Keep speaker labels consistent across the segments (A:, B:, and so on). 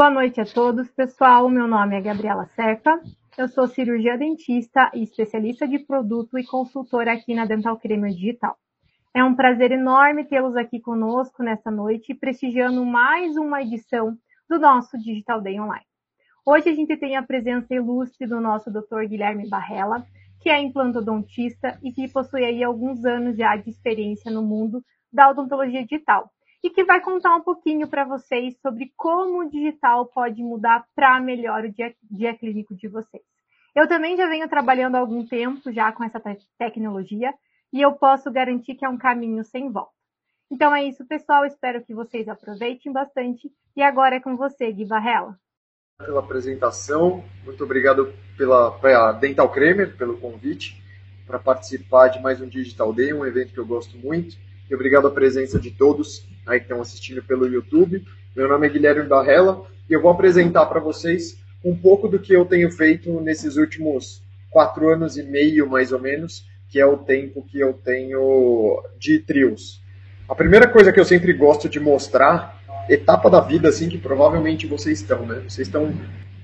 A: Boa noite a todos, pessoal. Meu nome é Gabriela Serpa. Eu sou cirurgia dentista e especialista de produto e consultora aqui na Dental Creme Digital. É um prazer enorme tê-los aqui conosco nessa noite, prestigiando mais uma edição do nosso Digital Day Online. Hoje a gente tem a presença ilustre do nosso Dr. Guilherme Barrella, que é implantodontista e que possui aí alguns anos já de experiência no mundo da odontologia digital e que vai contar um pouquinho para vocês sobre como o digital pode mudar para melhor o dia, dia clínico de vocês. Eu também já venho trabalhando há algum tempo já com essa te tecnologia e eu posso garantir que é um caminho sem volta. Então é isso, pessoal. Espero que vocês aproveitem bastante. E agora é com você, Gui Varela.
B: Pela apresentação, muito obrigado pela, Dental Cremer pelo convite para participar de mais um Digital Day, um evento que eu gosto muito. E obrigado a presença de todos aí que estão assistindo pelo YouTube. Meu nome é Guilherme Barrela e eu vou apresentar para vocês um pouco do que eu tenho feito nesses últimos quatro anos e meio, mais ou menos, que é o tempo que eu tenho de trios. A primeira coisa que eu sempre gosto de mostrar, etapa da vida assim que provavelmente vocês estão, né? Vocês estão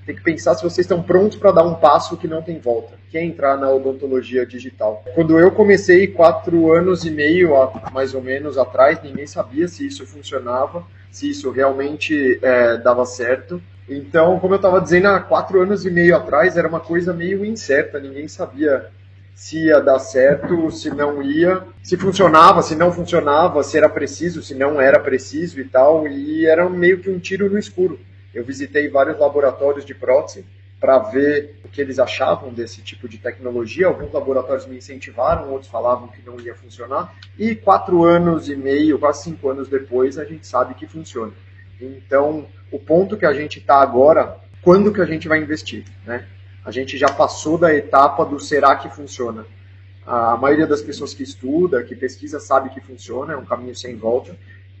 B: tem que pensar se vocês estão prontos para dar um passo que não tem volta, que é entrar na odontologia digital. Quando eu comecei quatro anos e meio, mais ou menos, atrás, ninguém sabia se isso funcionava, se isso realmente é, dava certo. Então, como eu estava dizendo, há quatro anos e meio atrás era uma coisa meio incerta, ninguém sabia se ia dar certo, se não ia, se funcionava, se não funcionava, se era preciso, se não era preciso e tal, e era meio que um tiro no escuro. Eu visitei vários laboratórios de prótese para ver o que eles achavam desse tipo de tecnologia. Alguns laboratórios me incentivaram, outros falavam que não ia funcionar. E quatro anos e meio, quase cinco anos depois, a gente sabe que funciona. Então, o ponto que a gente está agora, quando que a gente vai investir? Né? A gente já passou da etapa do será que funciona. A maioria das pessoas que estuda, que pesquisa, sabe que funciona, é um caminho sem volta.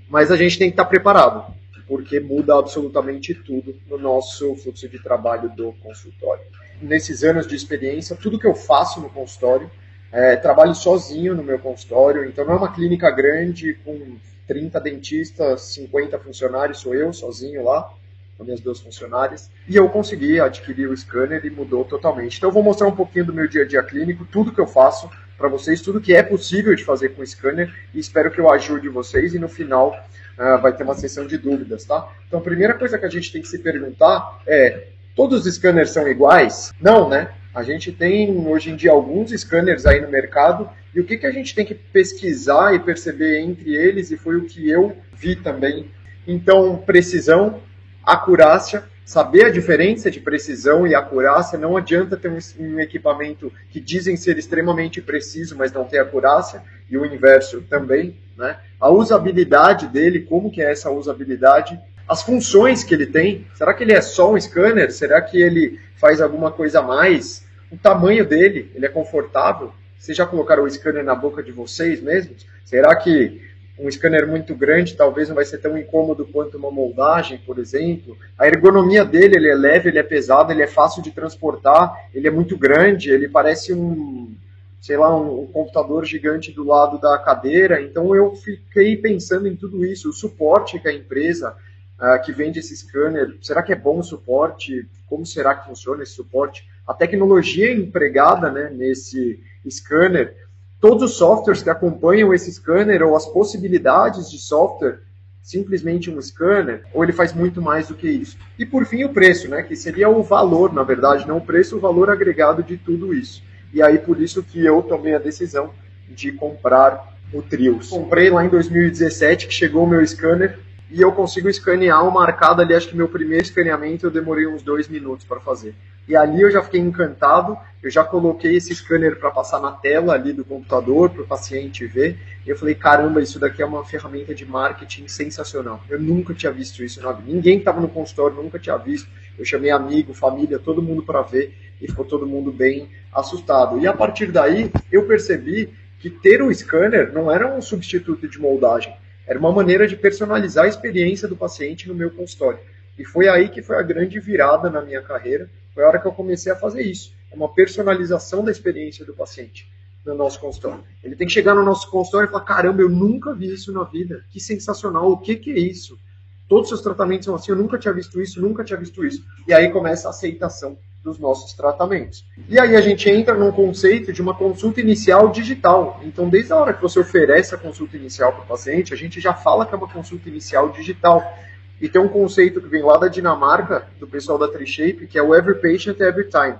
B: Mas a gente tem que estar tá preparado porque muda absolutamente tudo no nosso fluxo de trabalho do consultório. Nesses anos de experiência, tudo que eu faço no consultório, é, trabalho sozinho no meu consultório, então não é uma clínica grande com 30 dentistas, 50 funcionários, sou eu sozinho lá, com minhas duas funcionárias, e eu consegui adquirir o scanner e mudou totalmente. Então eu vou mostrar um pouquinho do meu dia a dia clínico, tudo que eu faço para vocês, tudo que é possível de fazer com o scanner, e espero que eu ajude vocês, e no final uh, vai ter uma sessão de dúvidas, tá? Então, a primeira coisa que a gente tem que se perguntar é: todos os scanners são iguais? Não, né? A gente tem hoje em dia alguns scanners aí no mercado e o que, que a gente tem que pesquisar e perceber entre eles, e foi o que eu vi também. Então, precisão, acurácia, saber a diferença de precisão e acurácia. Não adianta ter um, um, equipamento que dizem ser extremamente preciso, mas não ter acurácia, e o inverso também né? A usabilidade dele, como que é essa usabilidade, as funções que ele tem. Será que ele é só um scanner? Será que ele faz alguma coisa a mais? O tamanho dele, ele é confortável? Vocês já colocaram o scanner na boca de vocês mesmos? Será que um scanner muito grande talvez não vai ser tão incômodo quanto uma moldagem, por exemplo? A ergonomia dele, ele é leve, ele é pesado, ele é fácil de transportar, ele é muito grande, ele parece um sei lá, um, um, computador gigante do lado da cadeira. Então eu fiquei pensando em tudo isso, o suporte que a empresa uh, que vende esse scanner, será que é bom o suporte? Como será que funciona esse suporte? A tecnologia empregada né, nesse scanner, todos os softwares que acompanham esse scanner ou as possibilidades de software simplesmente um scanner, ou ele faz muito mais do que isso. E por fim o preço, né, que seria o valor, na verdade, não o preço, o valor agregado de tudo isso. E aí por isso que eu tomei a decisão de comprar o Trios. Comprei lá em 2017 que chegou o meu scanner e eu consigo escanear uma arcada ali, acho que meu primeiro escaneamento eu demorei uns dois minutos para fazer. E ali eu já fiquei encantado, eu já coloquei esse scanner para passar na tela ali do computador para o paciente ver. E eu falei, caramba, isso daqui é uma ferramenta de marketing sensacional. Eu nunca tinha visto isso na. Ninguém que estava no consultório nunca tinha visto. Eu chamei amigo, família, todo mundo para ver e ficou todo mundo bem assustado. E a partir daí eu percebi que ter o scanner não era um substituto de moldagem, era uma maneira de personalizar a experiência do paciente no meu consultório. E foi aí que foi a grande virada na minha carreira, foi a hora que eu comecei a fazer isso. É uma personalização da experiência do paciente no nosso consultório. Ele tem que chegar no nosso consultório e falar: caramba, eu nunca vi isso na vida, que sensacional, o que, que é isso? Todos os seus tratamentos são assim, eu nunca tinha visto isso, nunca tinha visto isso. E aí começa a aceitação dos nossos tratamentos. E aí a gente entra num conceito de uma consulta inicial digital. Então, desde a hora que você oferece a consulta inicial para o paciente, a gente já fala que é uma consulta inicial digital. E tem um conceito que vem lá da Dinamarca, do pessoal da TreeShape, que é o Every Patient Every Time.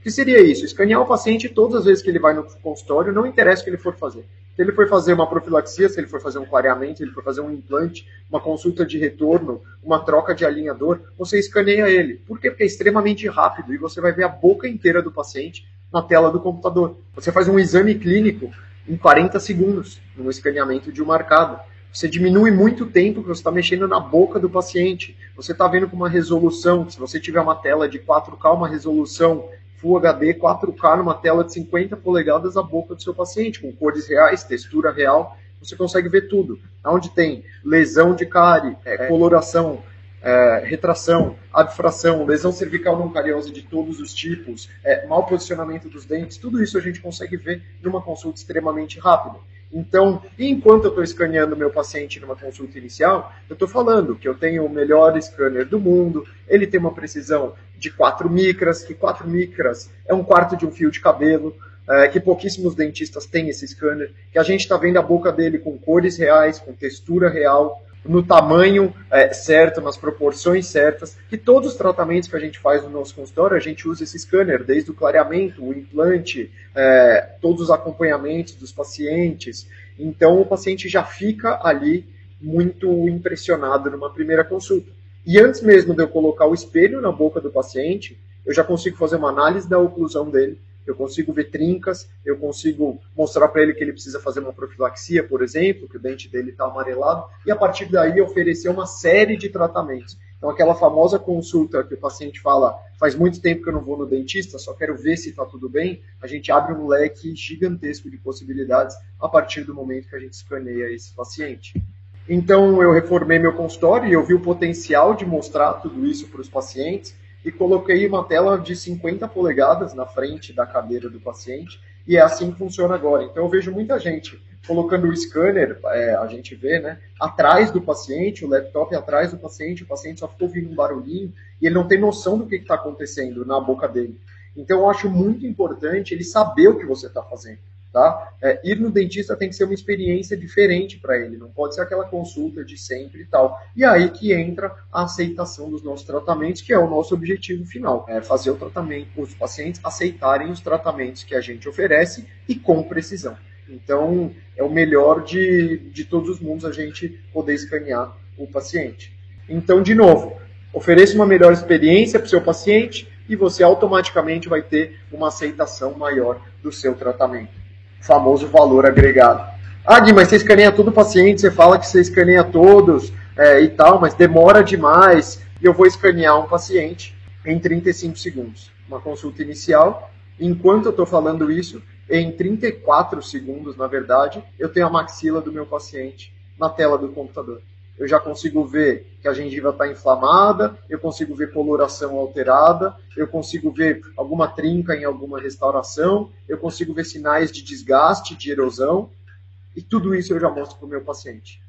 B: O que seria isso? Escanear o paciente todas as vezes que ele vai no consultório, não interessa o que ele for fazer. Se ele for fazer uma profilaxia, se ele for fazer um clareamento, se ele for fazer um implante, uma consulta de retorno, uma troca de alinhador, você escaneia ele. Por quê? Porque é extremamente rápido e você vai ver a boca inteira do paciente na tela do computador. Você faz um exame clínico em 40 segundos, no escaneamento de um marcado. Você diminui muito o tempo que você está mexendo na boca do paciente. Você está vendo com uma resolução, se você tiver uma tela de 4K, uma resolução Full HD 4K numa tela de 50 polegadas a boca do seu paciente, com cores reais, textura real, você consegue ver tudo. Onde tem lesão de cárie, é, coloração, é, retração, abfração, lesão cervical não cariose de todos os tipos, é, mau posicionamento dos dentes, tudo isso a gente consegue ver numa consulta extremamente rápida. Então, enquanto eu estou escaneando meu paciente numa consulta inicial, eu estou falando que eu tenho o melhor scanner do mundo, ele tem uma precisão de 4 micras, que 4 micras é um quarto de um fio de cabelo, é, que pouquíssimos dentistas têm esse scanner, que a gente está vendo a boca dele com cores reais, com textura real, no tamanho é, certo, nas proporções certas, que todos os tratamentos que a gente faz no nosso consultório, a gente usa esse scanner, desde o clareamento, o implante, é, todos os acompanhamentos dos pacientes. Então, o paciente já fica ali muito impressionado numa primeira consulta. E antes mesmo de eu colocar o espelho na boca do paciente, eu já consigo fazer uma análise da oclusão dele, eu consigo ver trincas, eu consigo mostrar para ele que ele precisa fazer uma profilaxia, por exemplo, que o dente dele está amarelado, e a partir daí oferecer uma série de tratamentos. Então, aquela famosa consulta que o paciente fala, faz muito tempo que eu não vou no dentista, só quero ver se está tudo bem, a gente abre um leque gigantesco de possibilidades a partir do momento que a gente escaneia esse paciente. Então, eu reformei meu consultório e eu vi o potencial de mostrar tudo isso para os pacientes e coloquei uma tela de 50 polegadas na frente da cadeira do paciente e é assim que funciona agora. Então eu vejo muita gente colocando o scanner, é, a gente vê, né, atrás do paciente, o laptop atrás do paciente, o paciente só ficou ouvindo um barulhinho e ele não tem noção do que está acontecendo na boca dele. Então eu acho muito importante ele saber o que você está fazendo. Tá? É, ir no dentista tem que ser uma experiência diferente para ele, não pode ser aquela consulta de sempre e tal. E aí que entra a aceitação dos nossos tratamentos, que é o nosso objetivo final, é fazer o tratamento, os pacientes aceitarem os tratamentos que a gente oferece e com precisão. Então, é o melhor de, de todos os mundos a gente poder escanear o paciente. Então, de novo, ofereça uma melhor experiência para o seu paciente e você automaticamente vai ter uma aceitação maior do seu tratamento famoso valor agregado. Ah, Gui, mas você escaneia todo o paciente, você fala que você escaneia todos é, e tal, mas demora demais. E eu vou escanear um paciente em 35 segundos. Uma consulta inicial. Enquanto eu estou falando isso, em 34 segundos, na verdade, eu tenho a maxila do meu paciente na tela do computador eu já consigo ver que a gengiva está inflamada, eu consigo ver coloração alterada, eu consigo ver alguma trinca em alguma restauração, eu consigo ver sinais de desgaste, de erosão, e tudo isso eu já mostro para o meu paciente,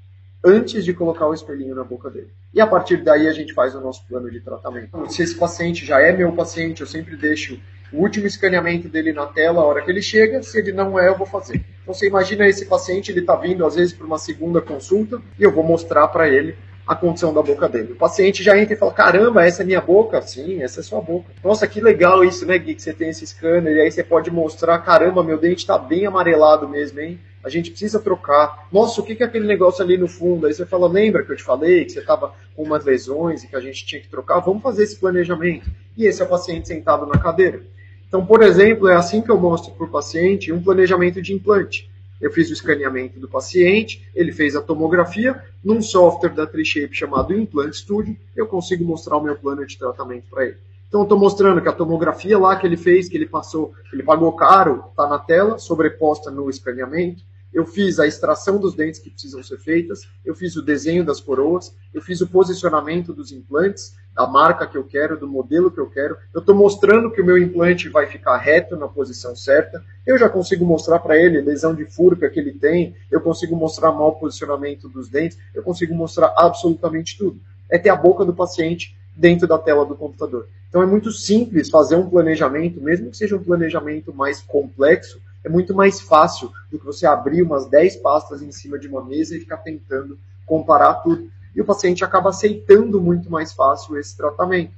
B: antes de colocar o espelhinho na boca dele. E a partir daí a gente faz o nosso plano de tratamento. Se esse paciente já é meu paciente, eu sempre deixo o último escaneamento dele na tela, a hora que ele chega, se ele não é, eu vou fazer. Então você imagina esse paciente, ele está vindo às vezes para uma segunda consulta e eu vou mostrar para ele a condição da boca dele. O paciente já entra e fala: caramba, essa é minha boca? Sim, essa é sua boca. Nossa, que legal isso, né, Gui? Que você tem esse scanner e aí você pode mostrar: caramba, meu dente está bem amarelado mesmo, hein? A gente precisa trocar. Nossa, o que é aquele negócio ali no fundo? Aí você fala: lembra que eu te falei que você estava com umas lesões e que a gente tinha que trocar? Vamos fazer esse planejamento. E esse é o paciente sentado na cadeira. Então, por exemplo, é assim que eu mostro para o paciente um planejamento de implante. Eu fiz o escaneamento do paciente, ele fez a tomografia, num software da TreeShape chamado Implant Studio, eu consigo mostrar o meu plano de tratamento para ele. Então, eu estou mostrando que a tomografia lá que ele fez, que ele passou, que ele pagou caro, está na tela, sobreposta no escaneamento. Eu fiz a extração dos dentes que precisam ser feitas, eu fiz o desenho das coroas, eu fiz o posicionamento dos implantes, da marca que eu quero, do modelo que eu quero. Eu estou mostrando que o meu implante vai ficar reto na posição certa. Eu já consigo mostrar para ele lesão de furca que ele tem, eu consigo mostrar mau posicionamento dos dentes, eu consigo mostrar absolutamente tudo. É ter a boca do paciente dentro da tela do computador. Então é muito simples fazer um planejamento, mesmo que seja um planejamento mais complexo, é muito mais fácil do que você abrir umas 10 pastas em cima de uma mesa e ficar tentando comparar tudo e o paciente acaba aceitando muito mais fácil esse tratamento.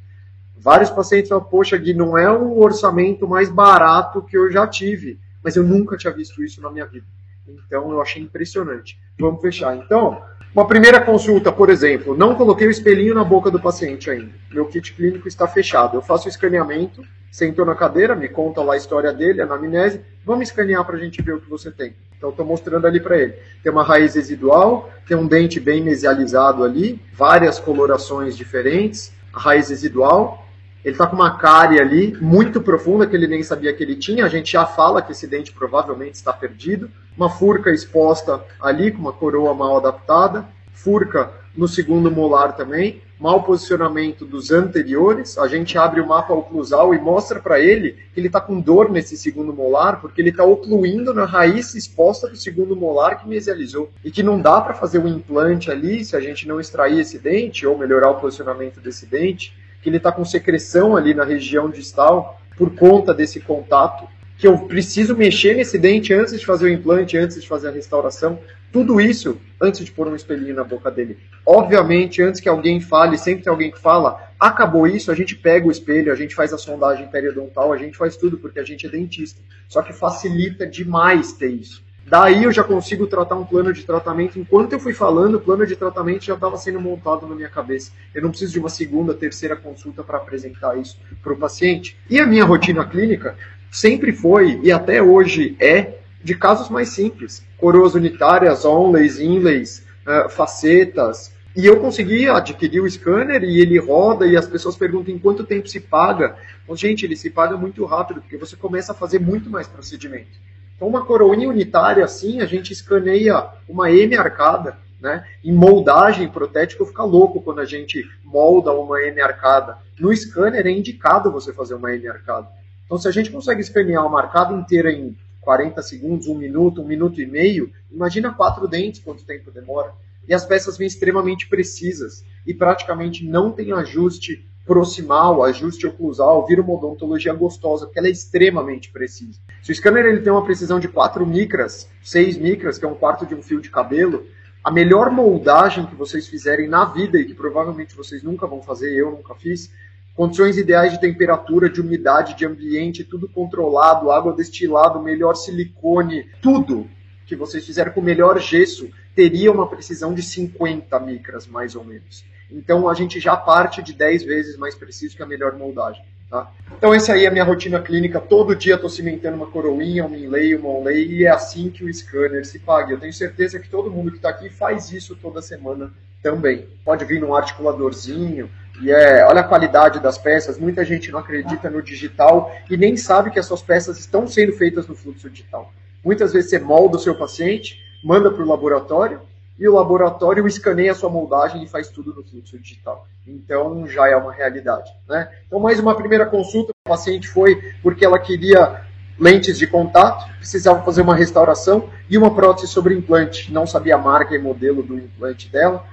B: Vários pacientes falam, poxa, Gui, não é o orçamento mais barato que eu já tive, mas eu nunca tinha visto isso na minha vida. Então eu achei impressionante. Vamos fechar. Então, uma primeira consulta, por exemplo, não coloquei o espelhinho na boca do paciente ainda. Meu kit clínico está fechado. Eu faço o escaneamento, sentou na cadeira, me conta lá a história dele, a anamnese. Vamos escanear para a gente ver o que você tem. Então, estou mostrando ali para ele. Tem uma raiz residual, tem um dente bem mesializado ali, várias colorações diferentes. A raiz residual, ele está com uma cárie ali muito profunda que ele nem sabia que ele tinha. A gente já fala que esse dente provavelmente está perdido. Uma furca exposta ali com uma coroa mal adaptada. Furca no segundo molar também. Mau posicionamento dos anteriores. A gente abre o mapa oclusal e mostra para ele que ele está com dor nesse segundo molar porque ele está ocluindo na raiz exposta do segundo molar que mesializou. E que não dá para fazer um implante ali se a gente não extrair esse dente ou melhorar o posicionamento desse dente que ele está com secreção ali na região distal por conta desse contato, que eu preciso mexer nesse dente antes de fazer o implante, antes de fazer a restauração. Tudo isso antes de pôr um espelhinho na boca dele. Obviamente, antes que alguém fale, sempre tem alguém que fala, acabou isso, a gente pega o espelho, a gente faz a sondagem periodontal, a gente faz tudo porque a gente é dentista. Só que facilita demais ter isso. Daí eu já consigo tratar um plano de tratamento. Enquanto eu fui falando, o plano de tratamento já estava sendo montado na minha cabeça. Eu não preciso de uma segunda, terceira consulta para apresentar isso para o paciente. E a minha rotina clínica sempre foi, e até hoje é, de casos mais simples. Coroas unitárias, onlays, inlays, uh, facetas. E eu consegui adquirir o scanner e ele roda e as pessoas perguntam em quanto tempo se paga. Bom, gente, ele se paga muito rápido, porque você começa a fazer muito mais procedimento. Então, uma coroinha unitária assim, a gente escaneia uma M arcada, né? Em moldagem protética, fica louco quando a gente molda uma M arcada. No scanner é indicado você fazer uma M arcada. Então, se a gente consegue escanear uma arcada inteira em 40 segundos, um minuto, um minuto e meio, imagina quatro dentes quanto tempo demora. E as peças vêm extremamente precisas e praticamente não tem ajuste proximal, ajuste oclusal, vira uma odontologia gostosa, porque ela é extremamente precisa. Se o scanner ele tem uma precisão de 4 micras, 6 micras, que é um quarto de um fio de cabelo, a melhor moldagem que vocês fizerem na vida e que provavelmente vocês nunca vão fazer, eu nunca fiz, condições ideais de temperatura, de umidade, de ambiente, tudo controlado, água destilada, melhor silicone, tudo que vocês fizeram com o melhor gesso, teria uma precisão de 50 micras, mais ou menos. Então a gente já parte de 10 vezes mais preciso que a melhor moldagem. Tá? Então essa aí é a minha rotina clínica. Todo dia estou cimentando uma coroinha, um inlay, uma onlay e é assim que o scanner se paga. Eu tenho certeza que todo mundo que está aqui faz isso toda semana também. Pode vir num articuladorzinho, e é, olha a qualidade das peças. Muita gente não acredita no digital e nem sabe que as suas peças estão sendo feitas no fluxo digital. Muitas vezes você molda o seu paciente, manda para o laboratório, e o laboratório escaneia a sua moldagem e faz tudo no fluxo digital. Então já é uma realidade. Né? Então, mais uma primeira consulta, o paciente foi porque ela queria lentes de contato, precisava fazer uma restauração e uma prótese sobre implante. Não sabia a marca e modelo do implante dela,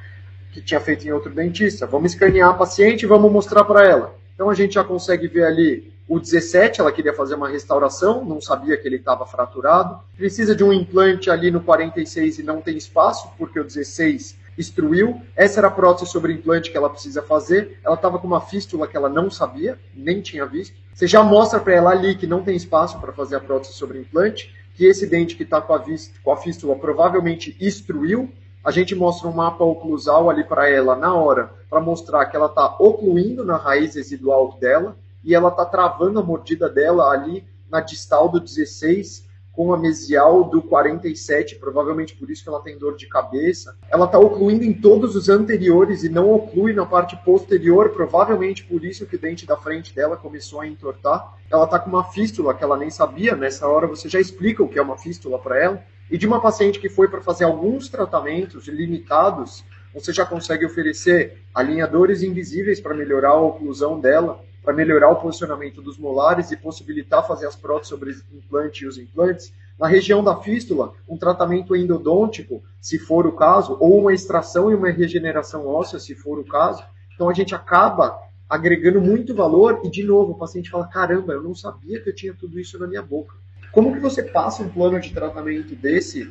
B: que tinha feito em outro dentista. Vamos escanear a paciente e vamos mostrar para ela. Então a gente já consegue ver ali o 17, ela queria fazer uma restauração, não sabia que ele estava fraturado. Precisa de um implante ali no 46 e não tem espaço, porque o 16 instruiu. Essa era a prótese sobre implante que ela precisa fazer. Ela estava com uma fístula que ela não sabia, nem tinha visto. Você já mostra para ela ali que não tem espaço para fazer a prótese sobre implante, que esse dente que está com, com, a fístula provavelmente instruiu. A gente mostra um mapa oclusal ali para ela na hora, para mostrar que ela está ocluindo na raiz residual dela, e ela está travando a mordida dela ali na distal do 16 com a mesial do 47, provavelmente por isso que ela tem dor de cabeça. Ela está ocluindo em todos os anteriores e não oclui na parte posterior, provavelmente por isso que o dente da frente dela começou a entortar. Ela está com uma fístula que ela nem sabia, nessa hora você já explica o que é uma fístula para ela. E de uma paciente que foi para fazer alguns tratamentos limitados, você já consegue oferecer alinhadores invisíveis para melhorar a oclusão dela para melhorar o posicionamento dos molares e possibilitar fazer as próteses sobre o implante e os implantes. Na região da fístula, um tratamento endodôntico, se for o caso, ou uma extração e uma regeneração óssea, se for o caso. Então a gente acaba agregando muito valor e, de novo, o paciente fala: caramba, eu não sabia que eu tinha tudo isso na minha boca. Como que você passa um plano de tratamento desse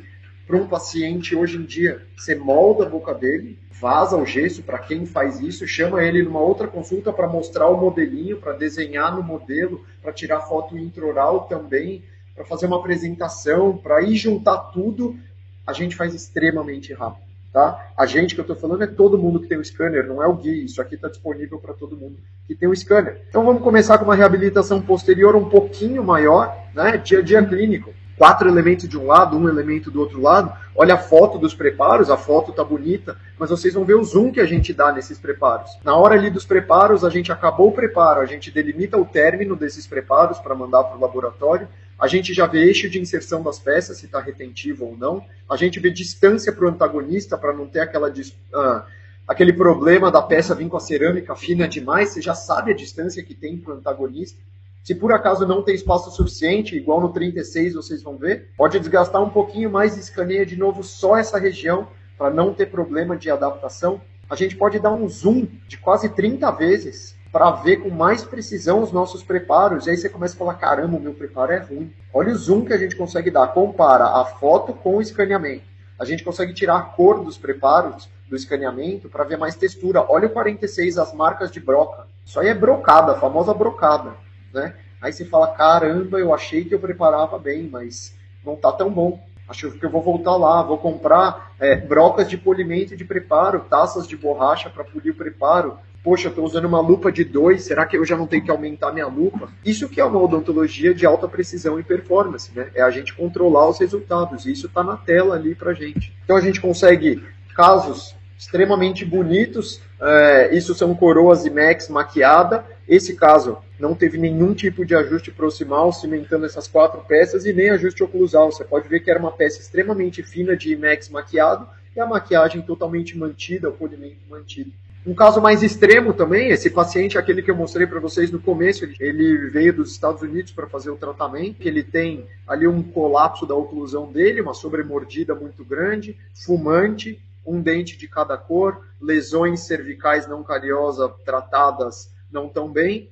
B: para um paciente hoje em dia? Você molda a boca dele, vaza o gesso para quem faz isso, chama ele numa outra consulta para mostrar o modelinho, para desenhar no modelo, para tirar foto intraoral também, para fazer uma apresentação, para ir juntar tudo, a gente faz extremamente rápido. Tá? A gente que eu estou falando é todo mundo que tem o scanner, não é o Gui. Isso aqui está disponível para todo mundo que tem o scanner. Então vamos começar com uma reabilitação posterior um pouquinho maior, né? Dia a dia clínico quatro elementos de um lado, um elemento do outro lado. Olha a foto dos preparos, a foto tá bonita, mas vocês vão ver o zoom que a gente dá nesses preparos. Na hora ali dos preparos, a gente acabou o preparo, a gente delimita o término desses preparos para mandar para o laboratório. A gente já vê eixo de inserção das peças, se está retentivo ou não. A gente vê distância para o antagonista, para não ter aquela uh, aquele problema da peça vir com a cerâmica fina demais. Você já sabe a distância que tem para o antagonista. Se por acaso não tem espaço suficiente, igual no 36 vocês vão ver, pode desgastar um pouquinho mais e escaneia de novo só essa região para não ter problema de adaptação. A gente pode dar um zoom de quase 30 vezes para ver com mais precisão os nossos preparos. E aí você começa a falar: caramba, o meu preparo é ruim. Olha o zoom que a gente consegue dar. Compara a foto com o escaneamento. A gente consegue tirar a cor dos preparos do escaneamento para ver mais textura. Olha o 46, as marcas de broca. Isso aí é brocada, a famosa brocada né? Aí você fala, caramba, eu achei que eu preparava bem, mas não tá tão bom. Acho que eu vou voltar lá, vou comprar é, brocas de polimento de preparo, taças de borracha para polir o preparo. Poxa, eu estou usando uma lupa de 2, será que eu já não tenho que aumentar minha lupa? Isso que é uma odontologia de alta precisão e performance, né? É a gente controlar os resultados. E isso está na tela ali para gente. Então a gente consegue casos extremamente bonitos. É, isso são coroas IMAX maquiada. Esse caso não teve nenhum tipo de ajuste proximal cimentando essas quatro peças e nem ajuste oclusal. Você pode ver que era uma peça extremamente fina de IMAX maquiado e a maquiagem totalmente mantida, o polimento mantido. Um caso mais extremo também, esse paciente, aquele que eu mostrei para vocês no começo, ele veio dos Estados Unidos para fazer o tratamento, ele tem ali um colapso da oclusão dele, uma sobremordida muito grande, fumante, um dente de cada cor, lesões cervicais não cariosas tratadas não tão bem,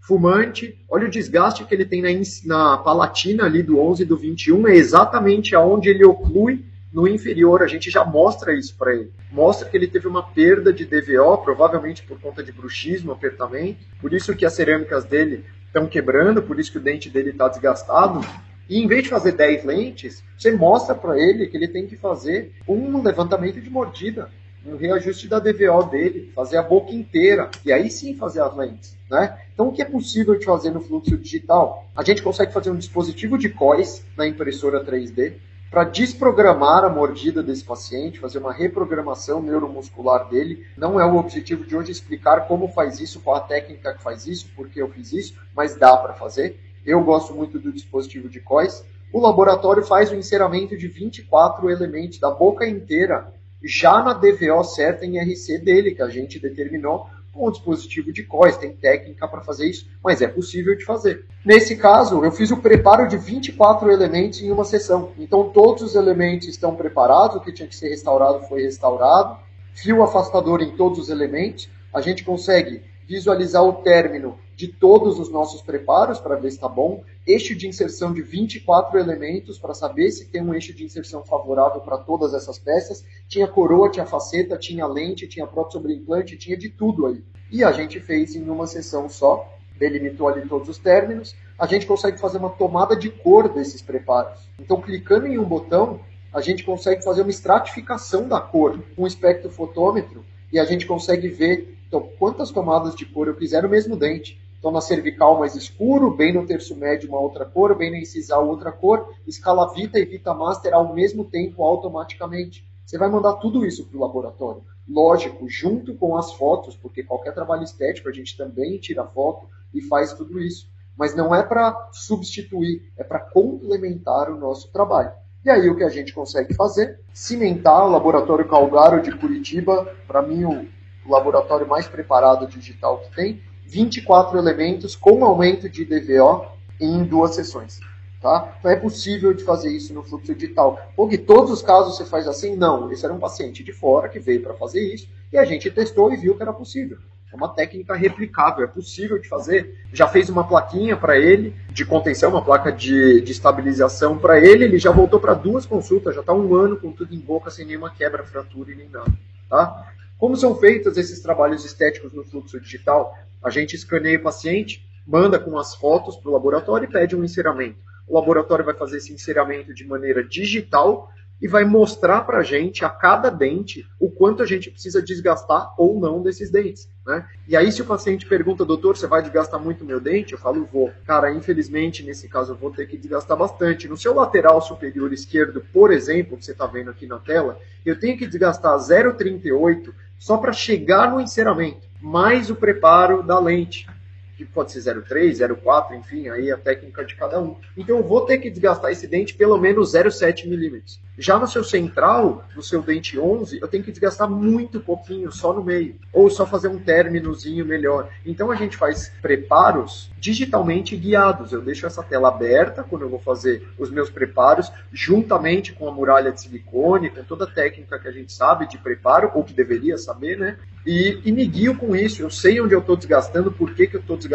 B: fumante, olha o desgaste que ele tem na, na palatina ali do 11 e do 21, é exatamente aonde ele oclui no inferior, a gente já mostra isso para ele. Mostra que ele teve uma perda de DVO, provavelmente por conta de bruxismo, apertamento, por isso que as cerâmicas dele estão quebrando, por isso que o dente dele está desgastado. E em vez de fazer 10 lentes, você mostra para ele que ele tem que fazer um levantamento de mordida um reajuste da DVO dele, fazer a boca inteira e aí sim fazer as lentes. Né? Então, o que é possível de fazer no fluxo digital? A gente consegue fazer um dispositivo de COIS na impressora 3D para desprogramar a mordida desse paciente, fazer uma reprogramação neuromuscular dele. Não é o objetivo de hoje explicar como faz isso, qual a técnica que faz isso, porque eu fiz isso, mas dá para fazer. Eu gosto muito do dispositivo de COIS. O laboratório faz o enceramento de 24 elementos da boca inteira já na DVO certa em RC dele, que a gente determinou com o dispositivo de COIS, tem técnica para fazer isso, mas é possível de fazer. Nesse caso, eu fiz o preparo de 24 elementos em uma sessão. Então, todos os elementos estão preparados, o que tinha que ser restaurado foi restaurado, fio afastador em todos os elementos, a gente consegue visualizar o término de todos os nossos preparos para ver se está bom, eixo de inserção de 24 elementos para saber se tem um eixo de inserção favorável para todas essas peças. Tinha coroa, tinha faceta, tinha lente, tinha prótese sobre implante, tinha de tudo aí. E a gente fez em uma sessão só, delimitou ali todos os términos. A gente consegue fazer uma tomada de cor desses preparos. Então, clicando em um botão, a gente consegue fazer uma estratificação da cor com um espectrofotômetro e a gente consegue ver então, quantas tomadas de cor eu quiser no mesmo dente. Então, na cervical mais escuro, bem no terço médio uma outra cor, bem na incisal outra cor, escala Vita e Vita Master ao mesmo tempo automaticamente. Você vai mandar tudo isso para o laboratório. Lógico, junto com as fotos, porque qualquer trabalho estético a gente também tira foto e faz tudo isso. Mas não é para substituir, é para complementar o nosso trabalho. E aí o que a gente consegue fazer? Cimentar o Laboratório Calgaro de Curitiba, para mim o laboratório mais preparado digital que tem, 24 elementos com aumento de DVO em duas sessões. Tá? Então é possível de fazer isso no fluxo digital. Ou todos os casos você faz assim? Não. Esse era um paciente de fora que veio para fazer isso e a gente testou e viu que era possível. É uma técnica replicável, é possível de fazer. Já fez uma plaquinha para ele de contenção, uma placa de, de estabilização para ele. Ele já voltou para duas consultas, já está um ano com tudo em boca, sem nenhuma quebra, fratura e nem nada. Tá? Como são feitos esses trabalhos estéticos no fluxo digital? A gente escaneia o paciente, manda com as fotos para o laboratório e pede um enceramento. O laboratório vai fazer esse enceramento de maneira digital e vai mostrar para a gente, a cada dente, o quanto a gente precisa desgastar ou não desses dentes. Né? E aí, se o paciente pergunta, doutor, você vai desgastar muito meu dente? Eu falo, vou. Cara, infelizmente, nesse caso, eu vou ter que desgastar bastante. No seu lateral superior esquerdo, por exemplo, que você está vendo aqui na tela, eu tenho que desgastar 0,38 só para chegar no enceramento, mais o preparo da lente que pode ser 0,3, 0,4, enfim, aí a técnica de cada um. Então eu vou ter que desgastar esse dente pelo menos 0,7 milímetros. Já no seu central, no seu dente 11, eu tenho que desgastar muito pouquinho, só no meio. Ou só fazer um términozinho melhor. Então a gente faz preparos digitalmente guiados. Eu deixo essa tela aberta quando eu vou fazer os meus preparos, juntamente com a muralha de silicone, com toda a técnica que a gente sabe de preparo, ou que deveria saber, né? E, e me guio com isso. Eu sei onde eu estou desgastando, por que, que eu estou desgastando,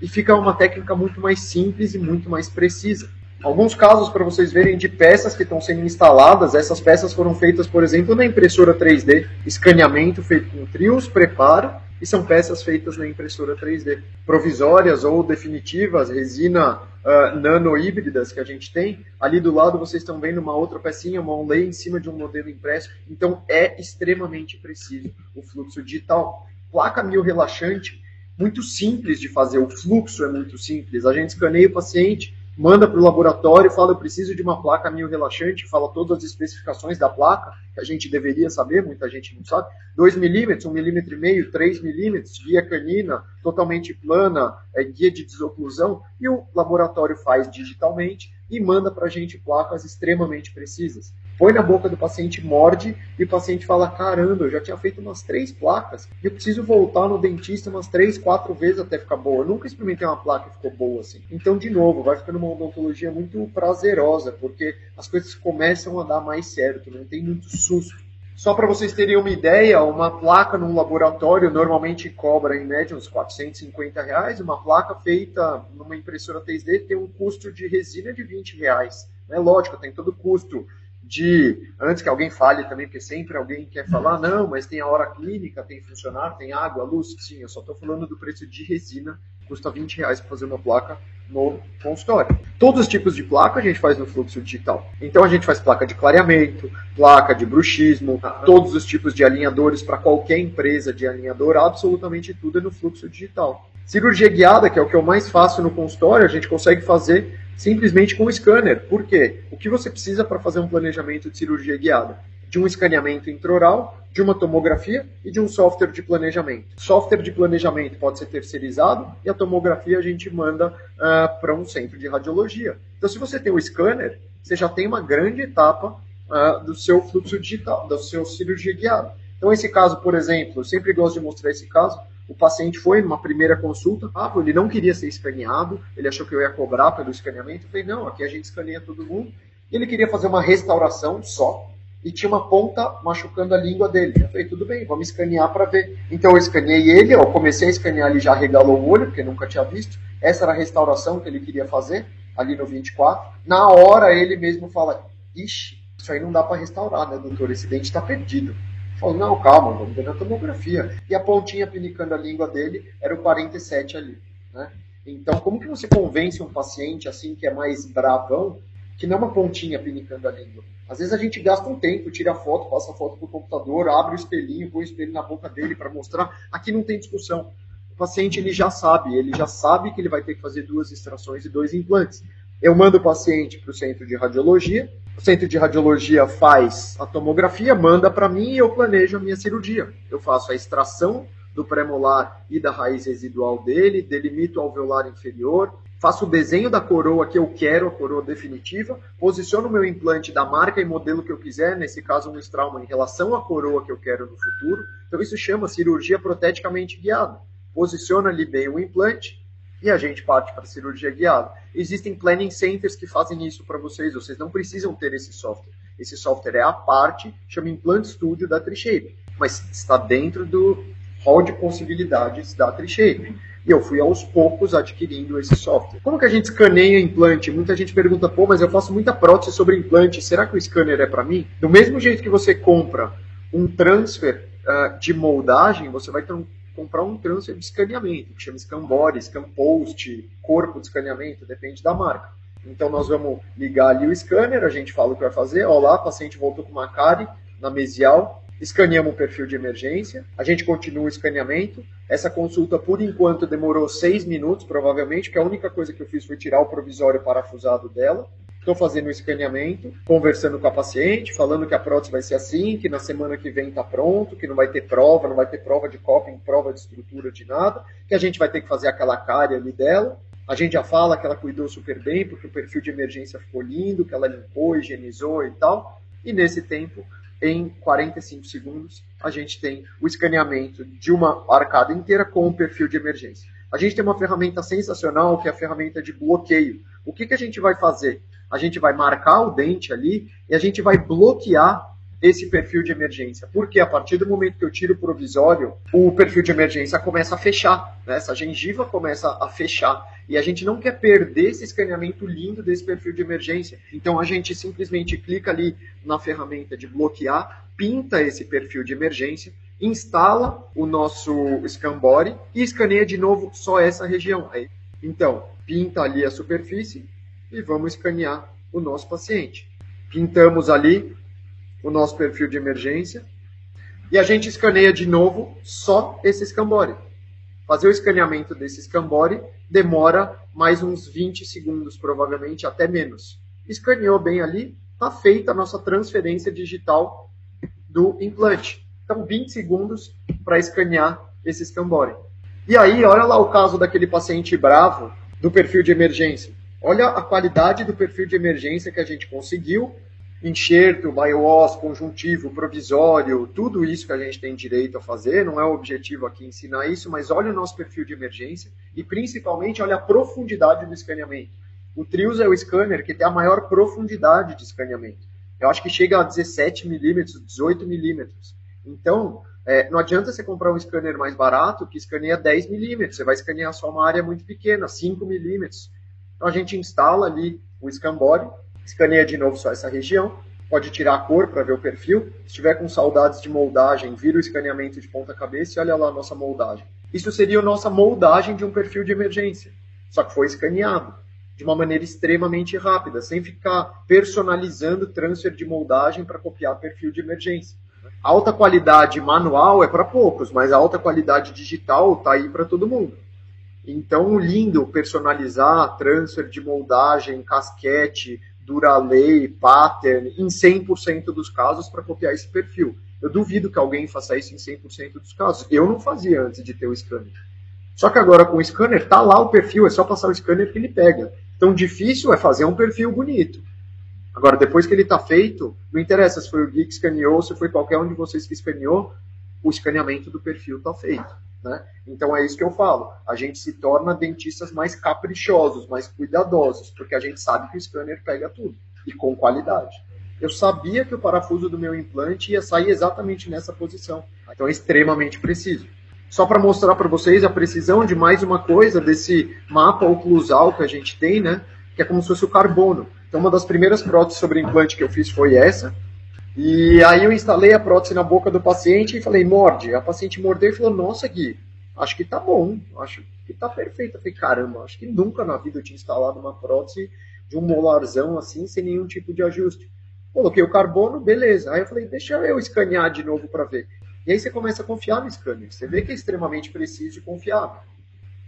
B: e fica uma técnica muito mais simples e muito mais precisa. Alguns casos para vocês verem de peças que estão sendo instaladas, essas peças foram feitas, por exemplo, na impressora 3D, escaneamento feito com trios, preparo, e são peças feitas na impressora 3D. Provisórias ou definitivas, resina uh, nano híbridas que a gente tem. Ali do lado vocês estão vendo uma outra pecinha, uma onlay em cima de um modelo impresso. Então é extremamente preciso o fluxo digital. Placa mil relaxante, muito simples de fazer, o fluxo é muito simples. A gente escaneia o paciente, manda para o laboratório, fala eu preciso de uma placa mil relaxante, fala todas as especificações da placa, que a gente deveria saber, muita gente não sabe, 2 milímetros, 1 milímetro e meio, 3 milímetros, guia canina, totalmente plana, é, guia de desoclusão, e o laboratório faz digitalmente e manda para a gente placas extremamente precisas põe na boca do paciente, morde, e o paciente fala: caramba, eu já tinha feito umas três placas, e eu preciso voltar no dentista umas três, quatro vezes até ficar boa. Eu nunca experimentei uma placa que ficou boa assim. Então, de novo, vai ficando uma odontologia muito prazerosa, porque as coisas começam a dar mais certo, não tem muito susto. Só para vocês terem uma ideia, uma placa num laboratório normalmente cobra em média uns 450 reais. Uma placa feita numa impressora 3D tem um custo de resina de 20 reais. É lógico, tem todo o custo de, antes que alguém fale também, porque sempre alguém quer falar, não, mas tem a hora clínica, tem funcionário, tem água, luz, sim, eu só estou falando do preço de resina, custa 20 reais para fazer uma placa no consultório. Todos os tipos de placa a gente faz no fluxo digital. Então a gente faz placa de clareamento, placa de bruxismo, todos os tipos de alinhadores para qualquer empresa de alinhador, absolutamente tudo é no fluxo digital. Cirurgia guiada, que é o que eu mais faço no consultório, a gente consegue fazer simplesmente com o scanner. Por quê? O que você precisa para fazer um planejamento de cirurgia guiada? De um escaneamento intraoral, de uma tomografia e de um software de planejamento. Software de planejamento pode ser terceirizado e a tomografia a gente manda uh, para um centro de radiologia. Então, se você tem o scanner, você já tem uma grande etapa uh, do seu fluxo digital, da sua cirurgia guiada. Então, esse caso, por exemplo, eu sempre gosto de mostrar esse caso, o paciente foi numa primeira consulta, ah, ele não queria ser escaneado, ele achou que eu ia cobrar pelo escaneamento. Eu falei, não, aqui a gente escaneia todo mundo. Ele queria fazer uma restauração só e tinha uma ponta machucando a língua dele. Eu falei, tudo bem, vamos escanear para ver. Então eu escaneei ele, eu comecei a escanear, ele já regalou o olho, porque nunca tinha visto. Essa era a restauração que ele queria fazer, ali no 24. Na hora ele mesmo fala, ixi, isso aí não dá para restaurar, né, doutor? Esse dente está perdido. Falou, não, calma, vamos ver na tomografia. E a pontinha pinicando a língua dele era o 47 ali. Né? Então, como que você convence um paciente assim que é mais bravão que não é uma pontinha pinicando a língua? Às vezes a gente gasta um tempo, tira a foto, passa a foto pro computador, abre o espelhinho, põe o espelho na boca dele para mostrar. Aqui não tem discussão. o paciente ele já sabe, ele já sabe que ele vai ter que fazer duas extrações e dois implantes. Eu mando o paciente para o centro de radiologia, o centro de radiologia faz a tomografia, manda para mim e eu planejo a minha cirurgia. Eu faço a extração do pré-molar e da raiz residual dele, delimito o alveolar inferior, faço o desenho da coroa que eu quero, a coroa definitiva, posiciono o meu implante da marca e modelo que eu quiser, nesse caso um Straumann, em relação à coroa que eu quero no futuro. Então isso chama cirurgia proteticamente guiada. Posiciona ali bem o implante e a gente parte para cirurgia guiada. Existem planning centers que fazem isso para vocês, vocês não precisam ter esse software. Esse software é a parte, chama Implant Studio da Trishape, mas está dentro do hall de possibilidades da Trishape. E eu fui aos poucos adquirindo esse software. Como que a gente escaneia implante? Muita gente pergunta, pô, mas eu faço muita prótese sobre implante, será que o scanner é para mim? Do mesmo jeito que você compra um transfer uh, de moldagem, você vai ter um, comprar um transfer de escaneamento, que chama Scambody, Scampost, corpo de escaneamento, depende da marca. Então nós vamos ligar ali o scanner, a gente fala o que vai fazer, olá, paciente voltou com uma cárie na mesial, escaneamos o perfil de emergência, a gente continua o escaneamento. Essa consulta, por enquanto, demorou seis minutos, provavelmente, porque a única coisa que eu fiz foi tirar o provisório parafusado dela. Estou fazendo o escaneamento, conversando com a paciente, falando que a prótese vai ser assim, que na semana que vem está pronto, que não vai ter prova, não vai ter prova de coping, prova de estrutura de nada, que a gente vai ter que fazer aquela cárie ali dela. A gente já fala que ela cuidou super bem, porque o perfil de emergência ficou lindo, que ela limpou, higienizou e tal. E nesse tempo, em 45 segundos, a gente tem o escaneamento de uma arcada inteira com o perfil de emergência. A gente tem uma ferramenta sensacional, que é a ferramenta de bloqueio. O que, que a gente vai fazer? A gente vai marcar o dente ali e a gente vai bloquear esse perfil de emergência. Porque a partir do momento que eu tiro o provisório, o perfil de emergência começa a fechar. Né? Essa gengiva começa a fechar. E a gente não quer perder esse escaneamento lindo desse perfil de emergência. Então a gente simplesmente clica ali na ferramenta de bloquear, pinta esse perfil de emergência, instala o nosso Scambori e escaneia de novo só essa região. Então, pinta ali a superfície e vamos escanear o nosso paciente. Pintamos ali o nosso perfil de emergência e a gente escaneia de novo só esse Scambori. Fazer o escaneamento desse Scambori demora mais uns 20 segundos, provavelmente até menos. Escaneou bem ali, está feita a nossa transferência digital do implante. Então, 20 segundos para escanear esse Scambori. E aí, olha lá o caso daquele paciente bravo do perfil de emergência. Olha a qualidade do perfil de emergência que a gente conseguiu enxerto, bios, conjuntivo, provisório, tudo isso que a gente tem direito a fazer, não é o objetivo aqui ensinar isso, mas olha o nosso perfil de emergência e principalmente olha a profundidade do escaneamento. O Trios é o scanner que tem a maior profundidade de escaneamento. Eu acho que chega a 17 milímetros, 18 milímetros. Então, é, não adianta você comprar um scanner mais barato que escaneia 10 milímetros, você vai escanear só uma área muito pequena, 5 milímetros. Então a gente instala ali o Scambody, escaneia de novo só essa região, pode tirar a cor para ver o perfil. Se tiver com saudades de moldagem, vira o escaneamento de ponta cabeça e olha lá a nossa moldagem. Isso seria a nossa moldagem de um perfil de emergência, só que foi escaneado de uma maneira extremamente rápida, sem ficar personalizando transfer de moldagem para copiar perfil de emergência. A alta qualidade manual é para poucos, mas a alta qualidade digital está aí para todo mundo. Então, lindo personalizar transfer de moldagem, casquete, Duralei, Pattern, em 100% dos casos para copiar esse perfil. Eu duvido que alguém faça isso em 100% dos casos. Eu não fazia antes de ter o scanner. Só que agora com o scanner, tá lá o perfil, é só passar o scanner que ele pega. Então difícil é fazer um perfil bonito. Agora, depois que ele está feito, não interessa se foi o Gui que escaneou, se foi qualquer um de vocês que escaneou, o escaneamento do perfil está feito. Né? Então é isso que eu falo. A gente se torna dentistas mais caprichosos, mais cuidadosos, porque a gente sabe que o scanner pega tudo e com qualidade. Eu sabia que o parafuso do meu implante ia sair exatamente nessa posição. Então é extremamente preciso. Só para mostrar para vocês a precisão de mais uma coisa desse mapa oclusal que a gente tem, né? Que é como se fosse o carbono. Então uma das primeiras próteses sobre implante que eu fiz foi essa. E aí eu instalei a prótese na boca do paciente e falei, morde. A paciente mordeu e falou, nossa, Gui, acho que tá bom, acho que tá perfeito. Eu falei, caramba, acho que nunca na vida eu tinha instalado uma prótese de um molarzão assim, sem nenhum tipo de ajuste. Coloquei o carbono, beleza. Aí eu falei, deixa eu escanear de novo para ver. E aí você começa a confiar no scanner. Você vê que é extremamente preciso e confiável.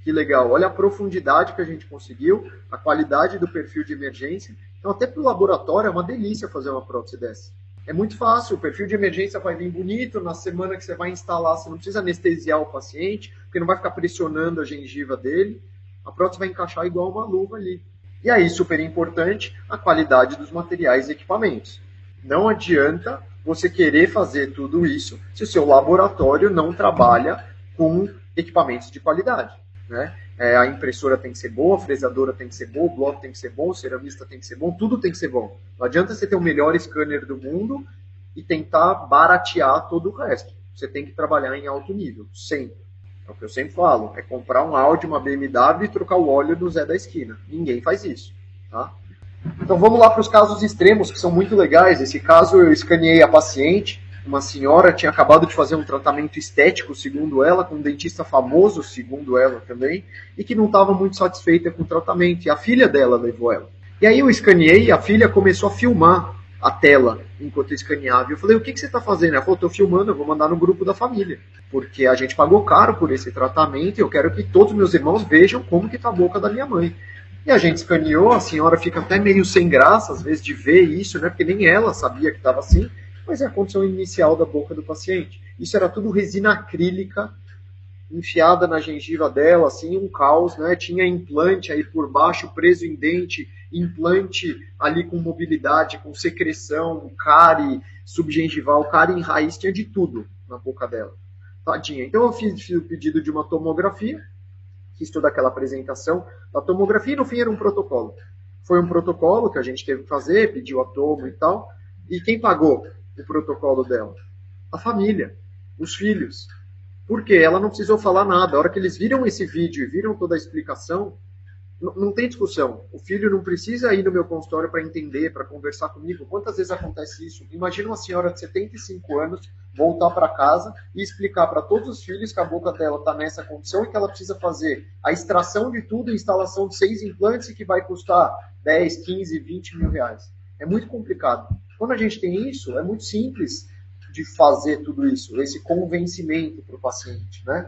B: Que legal. Olha a profundidade que a gente conseguiu, a qualidade do perfil de emergência. Então, até para o laboratório é uma delícia fazer uma prótese dessa. É muito fácil, o perfil de emergência vai vir bonito, na semana que você vai instalar, você não precisa anestesiar o paciente, porque não vai ficar pressionando a gengiva dele, a prótese vai encaixar igual uma luva ali. E aí, super importante, a qualidade dos materiais e equipamentos. Não adianta você querer fazer tudo isso se o seu laboratório não trabalha com equipamentos de qualidade. Né? É, a impressora tem que ser boa, a fresadora tem que ser boa, o bloco tem que ser bom, o ceramista tem que ser bom, tudo tem que ser bom. Não adianta você ter o melhor scanner do mundo e tentar baratear todo o resto. Você tem que trabalhar em alto nível, sempre. É o que eu sempre falo, é comprar um Audi, uma BMW e trocar o óleo do Zé da esquina. Ninguém faz isso, tá? Então vamos lá para os casos extremos, que são muito legais. Esse caso eu escaneei a paciente, uma senhora tinha acabado de fazer um tratamento estético, segundo ela, com um dentista famoso, segundo ela também, e que não estava muito satisfeita com o tratamento. E a filha dela levou ela. E aí eu escaneei a filha começou a filmar a tela enquanto eu escaneava. Eu falei, o que, que você está fazendo? Ela falou, estou filmando, eu vou mandar no grupo da família. Porque a gente pagou caro por esse tratamento e eu quero que todos meus irmãos vejam como que está a boca da minha mãe. E a gente escaneou, a senhora fica até meio sem graça, às vezes, de ver isso, né? Porque nem ela sabia que estava assim mas é a condição inicial da boca do paciente. Isso era tudo resina acrílica enfiada na gengiva dela, assim, um caos, né? Tinha implante aí por baixo, preso em dente, implante ali com mobilidade, com secreção, cárie subgengival, cárie em raiz, tinha de tudo na boca dela. Tadinha. Então eu fiz, fiz o pedido de uma tomografia, fiz toda aquela apresentação da tomografia e no fim era um protocolo. Foi um protocolo que a gente teve que fazer, pediu a tomo e tal. E quem pagou? O protocolo dela? A família, os filhos. Porque ela não precisou falar nada. A hora que eles viram esse vídeo e viram toda a explicação, não tem discussão. O filho não precisa ir no meu consultório para entender, para conversar comigo. Quantas vezes acontece isso? Imagina uma senhora de 75 anos voltar para casa e explicar para todos os filhos que a boca dela está nessa condição e que ela precisa fazer a extração de tudo, a instalação de seis implantes e que vai custar 10, 15, 20 mil reais. É muito complicado. Quando a gente tem isso, é muito simples de fazer tudo isso, esse convencimento para o paciente, né?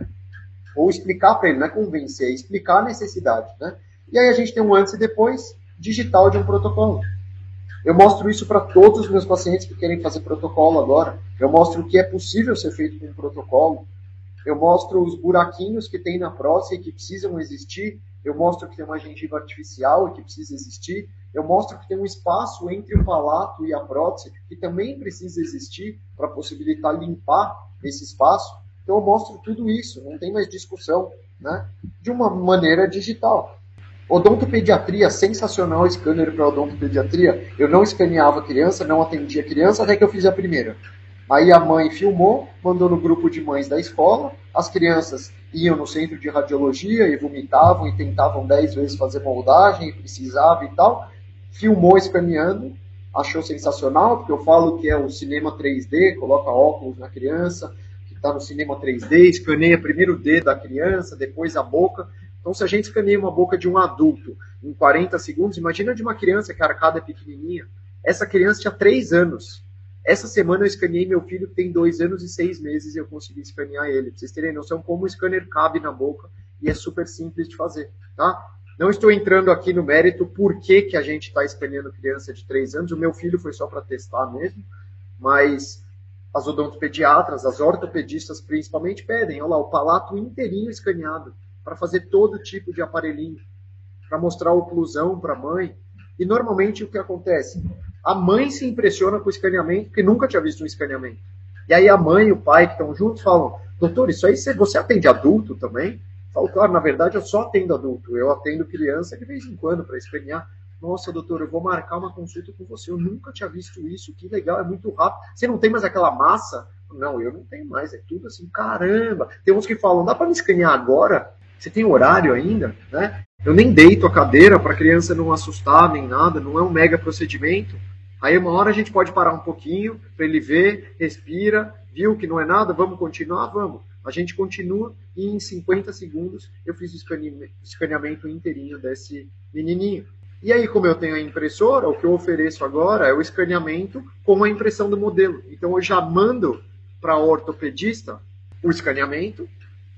B: Ou explicar para ele, não é convencer, é explicar a necessidade, né? E aí a gente tem um antes e depois digital de um protocolo. Eu mostro isso para todos os meus pacientes que querem fazer protocolo agora. Eu mostro o que é possível ser feito com um protocolo. Eu mostro os buraquinhos que tem na próstata e que precisam existir. Eu mostro que tem uma gengiva artificial e que precisa existir eu mostro que tem um espaço entre o palato e a prótese que também precisa existir para possibilitar limpar esse espaço. Então eu mostro tudo isso, não tem mais discussão, né? De uma maneira digital. Odontopediatria, sensacional scanner para odontopediatria. Eu não escaneava criança, não atendia criança até que eu fiz a primeira. Aí a mãe filmou, mandou no grupo de mães da escola, as crianças iam no centro de radiologia e vomitavam e tentavam dez vezes fazer moldagem, e precisava e tal filmou escaneando, achou sensacional, porque eu falo que é o cinema 3D, coloca óculos na criança, que está no cinema 3D, escaneia primeiro o dedo da criança, depois a boca. Então, se a gente escaneia uma boca de um adulto em 40 segundos, imagina de uma criança que a arcada é pequenininha. Essa criança tinha 3 anos. Essa semana eu escaneei meu filho que tem 2 anos e 6 meses e eu consegui escanear ele. Pra vocês terem noção como o scanner cabe na boca e é super simples de fazer, tá? Não estou entrando aqui no mérito por que, que a gente está escaneando criança de 3 anos. O meu filho foi só para testar mesmo, mas as odontopediatras, as ortopedistas principalmente pedem, olha lá, o palato inteirinho escaneado para fazer todo tipo de aparelhinho, para mostrar oclusão para a mãe. E normalmente o que acontece? A mãe se impressiona com o escaneamento, porque nunca tinha visto um escaneamento. E aí a mãe e o pai que estão juntos falam, doutor, isso aí você atende adulto também? Falo, claro, na verdade eu só atendo adulto, eu atendo criança de vez em quando para escanear. Nossa, doutor, eu vou marcar uma consulta com você. Eu nunca tinha visto isso, que legal, é muito rápido. Você não tem mais aquela massa? Não, eu não tenho mais, é tudo assim, caramba. Tem uns que falam, dá para me escanear agora? Você tem horário ainda? Né? Eu nem deito a cadeira para a criança não assustar nem nada, não é um mega procedimento. Aí uma hora a gente pode parar um pouquinho para ele ver, respira, viu que não é nada, vamos continuar? Vamos. A gente continua e em 50 segundos eu fiz o escaneamento inteirinho desse menininho. E aí, como eu tenho a impressora, o que eu ofereço agora é o escaneamento com a impressão do modelo. Então eu já mando para ortopedista o escaneamento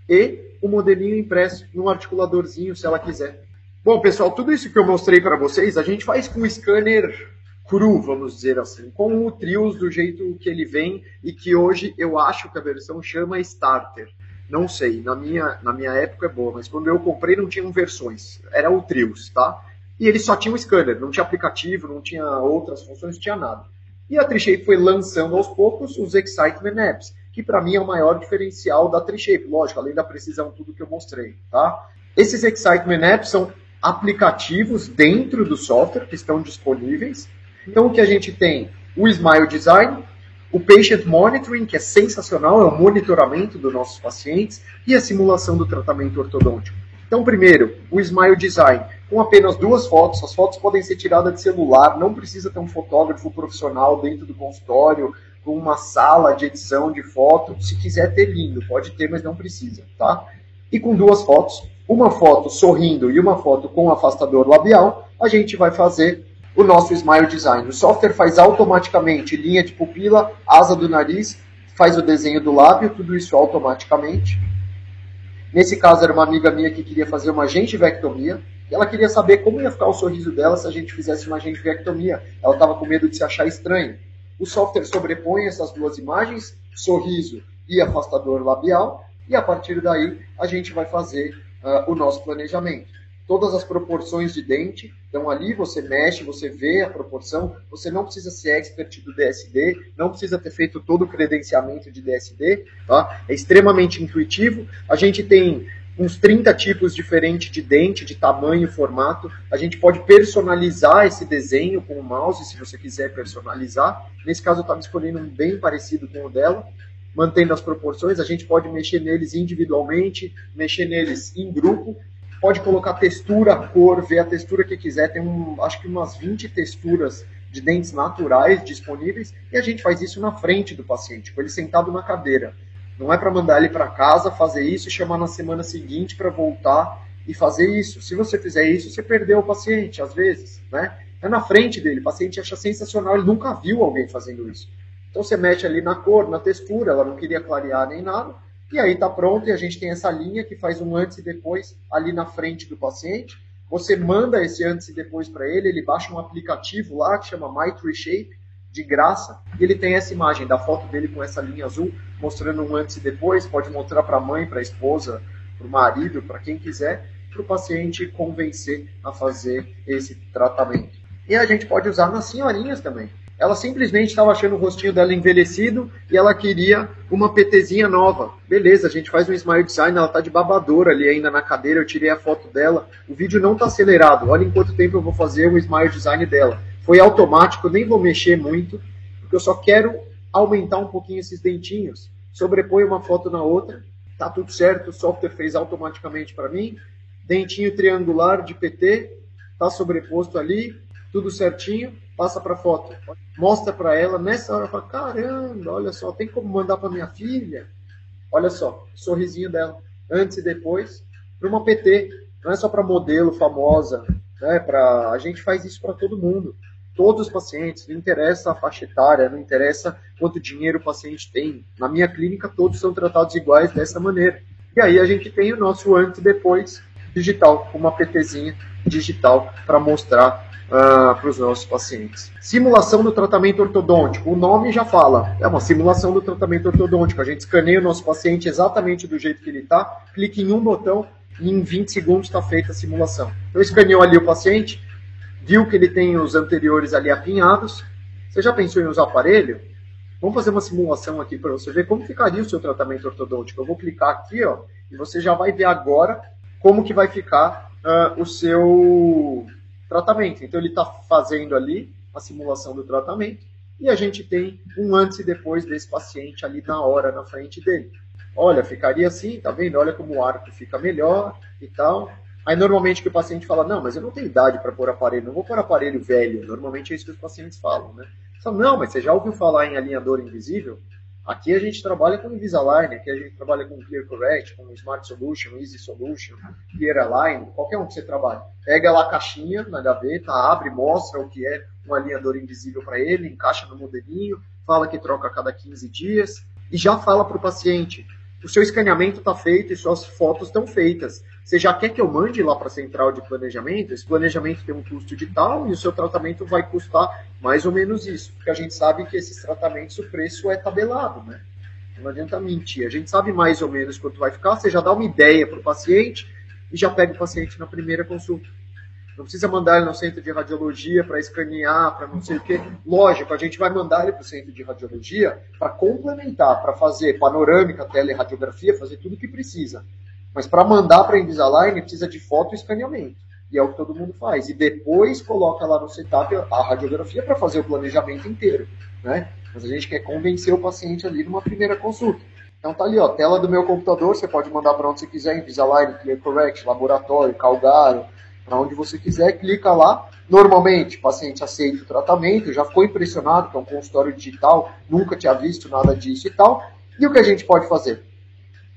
B: e o modelinho impresso no articuladorzinho, se ela quiser. Bom, pessoal, tudo isso que eu mostrei para vocês, a gente faz com o scanner cru, vamos dizer assim, com o Trios do jeito que ele vem e que hoje eu acho que a versão chama Starter. Não sei, na minha, na minha época é boa, mas quando eu comprei não tinham versões, era o Trios, tá? E ele só tinha um scanner, não tinha aplicativo, não tinha outras funções, não tinha nada. E a Trishape foi lançando aos poucos os Excitement Apps, que para mim é o maior diferencial da Trishape, lógico, além da precisão, tudo que eu mostrei, tá? Esses Excitement Apps são aplicativos dentro do software que estão disponíveis. Então o que a gente tem? O Smile Design, o Patient Monitoring, que é sensacional, é o monitoramento dos nossos pacientes, e a simulação do tratamento ortodôntico. Então, primeiro, o Smile Design, com apenas duas fotos, as fotos podem ser tiradas de celular, não precisa ter um fotógrafo profissional dentro do consultório, com uma sala de edição de foto. Se quiser ter lindo, pode ter, mas não precisa, tá? E com duas fotos, uma foto sorrindo e uma foto com afastador labial, a gente vai fazer o nosso Smile Design. O software faz automaticamente linha de pupila, asa do nariz, faz o desenho do lábio, tudo isso automaticamente. Nesse caso, era uma amiga minha que queria fazer uma gengivectomia. E ela queria saber como ia ficar o sorriso dela se a gente fizesse uma gengivectomia. Ela estava com medo de se achar estranho. O software sobrepõe essas duas imagens, sorriso e afastador labial, e a partir daí a gente vai fazer uh, o nosso planejamento todas as proporções de dente. Então ali você mexe, você vê a proporção. Você não precisa ser expert do DSD, não precisa ter feito todo o credenciamento de DSD. Tá? É extremamente intuitivo. A gente tem uns 30 tipos diferentes de dente, de tamanho, formato. A gente pode personalizar esse desenho com o mouse, se você quiser personalizar. Nesse caso, eu estava escolhendo um bem parecido com o dela, mantendo as proporções. A gente pode mexer neles individualmente, mexer neles em grupo pode colocar textura, cor, ver a textura que quiser. Tem um, acho que umas 20 texturas de dentes naturais disponíveis e a gente faz isso na frente do paciente, com ele sentado na cadeira. Não é para mandar ele para casa fazer isso e chamar na semana seguinte para voltar e fazer isso. Se você fizer isso, você perdeu o paciente, às vezes, né? É na frente dele, o paciente acha sensacional, ele nunca viu alguém fazendo isso. Então você mexe ali na cor, na textura, ela não queria clarear nem nada, e aí está pronto e a gente tem essa linha que faz um antes e depois ali na frente do paciente. Você manda esse antes e depois para ele, ele baixa um aplicativo lá que chama My Shape, de graça, e ele tem essa imagem da foto dele com essa linha azul, mostrando um antes e depois, pode mostrar para a mãe, para a esposa, para o marido, para quem quiser, para o paciente convencer a fazer esse tratamento. E a gente pode usar nas senhorinhas também. Ela simplesmente estava achando o rostinho dela envelhecido e ela queria uma PTzinha nova. Beleza, a gente faz um Smile Design, ela está de babador ali ainda na cadeira, eu tirei a foto dela. O vídeo não está acelerado, olha em quanto tempo eu vou fazer o Smile Design dela. Foi automático, nem vou mexer muito, porque eu só quero aumentar um pouquinho esses dentinhos. Sobrepõe uma foto na outra, tá tudo certo, o software fez automaticamente para mim. Dentinho triangular de PT, tá sobreposto ali, tudo certinho passa para foto, mostra para ela, nessa hora fala, caramba, olha só, tem como mandar para minha filha? Olha só, sorrisinho dela, antes e depois, para uma PT, não é só para modelo famosa, né? Para a gente faz isso para todo mundo, todos os pacientes, não interessa a faixa etária, não interessa quanto dinheiro o paciente tem. Na minha clínica todos são tratados iguais dessa maneira. E aí a gente tem o nosso antes e depois digital, uma PTzinha digital para mostrar uh, para os nossos pacientes. Simulação do tratamento ortodôntico. O nome já fala, é uma simulação do tratamento ortodôntico. A gente escaneia o nosso paciente exatamente do jeito que ele está, clica em um botão e em 20 segundos está feita a simulação. Então escaneou ali o paciente, viu que ele tem os anteriores ali apinhados. Você já pensou em usar aparelho? Vamos fazer uma simulação aqui para você ver como ficaria o seu tratamento ortodôntico. Eu vou clicar aqui, ó, e você já vai ver agora como que vai ficar uh, o seu tratamento. Então ele está fazendo ali a simulação do tratamento e a gente tem um antes e depois desse paciente ali na hora, na frente dele. Olha, ficaria assim, tá vendo? Olha como o arco fica melhor e tal. Aí normalmente que o paciente fala, não, mas eu não tenho idade para pôr aparelho, não vou pôr aparelho velho. Normalmente é isso que os pacientes falam, né? Fala, não, mas você já ouviu falar em alinhador invisível? Aqui a gente trabalha com Invisalign, aqui a gente trabalha com Clear Correct, com Smart Solution, Easy Solution, Clear Align, qualquer um que você trabalhe. Pega lá a caixinha na gaveta, abre, mostra o que é um alinhador invisível para ele, encaixa no modelinho, fala que troca a cada 15 dias e já fala para o paciente: o seu escaneamento está feito e suas fotos estão feitas. Você já quer que eu mande lá para a central de planejamento? Esse planejamento tem um custo de tal e o seu tratamento vai custar mais ou menos isso, porque a gente sabe que esses tratamentos o preço é tabelado, né? Não adianta mentir. A gente sabe mais ou menos quanto vai ficar, você já dá uma ideia para o paciente e já pega o paciente na primeira consulta. Não precisa mandar ele no centro de radiologia para escanear, para não sei o quê. Lógico, a gente vai mandar ele para o centro de radiologia para complementar, para fazer panorâmica, teleradiografia, fazer tudo o que precisa. Mas para mandar para Invisalign precisa de foto e escaneamento. E é o que todo mundo faz. E depois coloca lá no setup a radiografia para fazer o planejamento inteiro. Né? Mas a gente quer convencer o paciente ali numa primeira consulta. Então tá ali, ó, tela do meu computador, você pode mandar para onde você quiser, Invisalign, Clear Correct, laboratório, Calgaro, para onde você quiser, clica lá. Normalmente, o paciente aceita o tratamento, já ficou impressionado que é um consultório digital, nunca tinha visto nada disso e tal. E o que a gente pode fazer?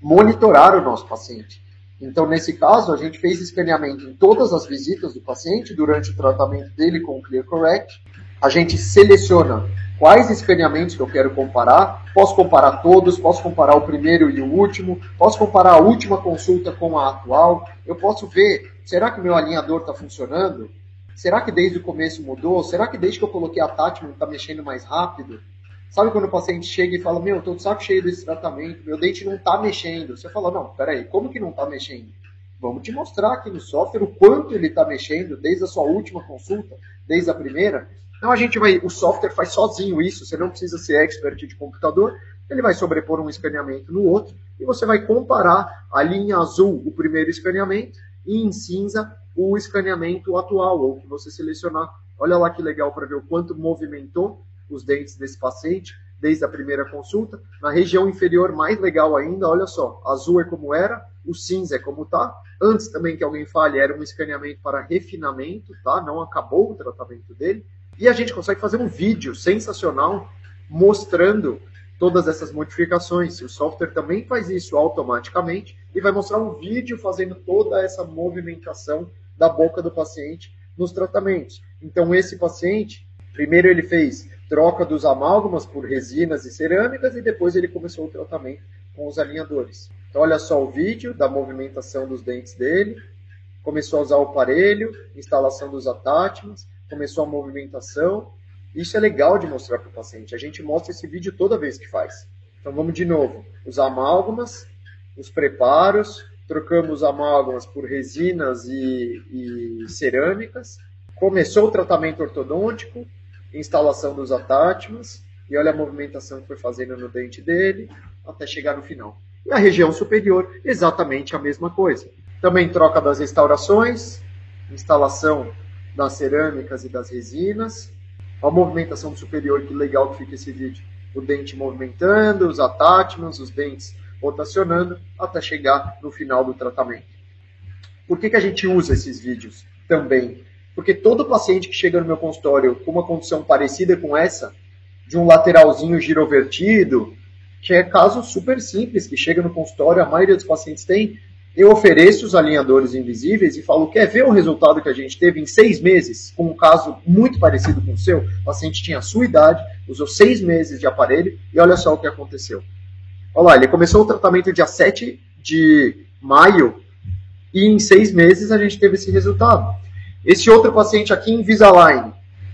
B: Monitorar o nosso paciente. Então, nesse caso, a gente fez escaneamento em todas as visitas do paciente durante o tratamento dele com o Clear Correct. A gente seleciona quais escaneamentos que eu quero comparar. Posso comparar todos, posso comparar o primeiro e o último, posso comparar a última consulta com a atual. Eu posso ver, será que o meu alinhador está funcionando? Será que desde o começo mudou? Será que desde que eu coloquei a Tatman está mexendo mais rápido? Sabe quando o paciente chega e fala, meu, estou de saco cheio desse tratamento, meu dente não está mexendo. Você fala, não, peraí, como que não está mexendo? Vamos te mostrar aqui no software o quanto ele está mexendo desde a sua última consulta, desde a primeira, então a gente vai, o software faz sozinho isso, você não precisa ser expert de computador, ele vai sobrepor um escaneamento no outro e você vai comparar ali em azul o primeiro escaneamento e em cinza o escaneamento atual, ou que você selecionar. Olha lá que legal para ver o quanto movimentou os dentes desse paciente desde a primeira consulta. Na região inferior, mais legal ainda, olha só, azul é como era, o cinza é como tá. Antes também que alguém fale, era um escaneamento para refinamento, tá? Não acabou o tratamento dele. E a gente consegue fazer um vídeo sensacional mostrando todas essas modificações. O software também faz isso automaticamente e vai mostrar um vídeo fazendo toda essa movimentação da boca do paciente nos tratamentos. Então, esse paciente, primeiro ele fez troca dos amálgamas por resinas e cerâmicas e depois ele começou o tratamento com os alinhadores. Então, olha só o vídeo da movimentação dos dentes dele, começou a usar o aparelho, instalação dos attachments, começou a movimentação. Isso é legal de mostrar para o paciente. A gente mostra esse vídeo toda vez que faz. Então vamos de novo. Os amálgamas, os preparos, trocamos amálgamas por resinas e, e cerâmicas. Começou o tratamento ortodôntico, instalação dos attachments, e olha a movimentação que foi fazendo no dente dele, até chegar no final. E a região superior, exatamente a mesma coisa. Também troca das restaurações, instalação das cerâmicas e das resinas. A movimentação superior, que legal que fica esse vídeo. O dente movimentando, os attachments, os dentes rotacionando, até chegar no final do tratamento. Por que, que a gente usa esses vídeos também? Porque todo paciente que chega no meu consultório com uma condição parecida com essa, de um lateralzinho girovertido, que é caso super simples, que chega no consultório, a maioria dos pacientes tem, eu ofereço os alinhadores invisíveis e falo, quer ver o resultado que a gente teve em seis meses, com um caso muito parecido com o seu? O paciente tinha a sua idade, usou seis meses de aparelho e olha só o que aconteceu. Olha lá, ele começou o tratamento dia 7 de maio e em seis meses a gente teve esse resultado. Esse outro paciente aqui, Invisalign,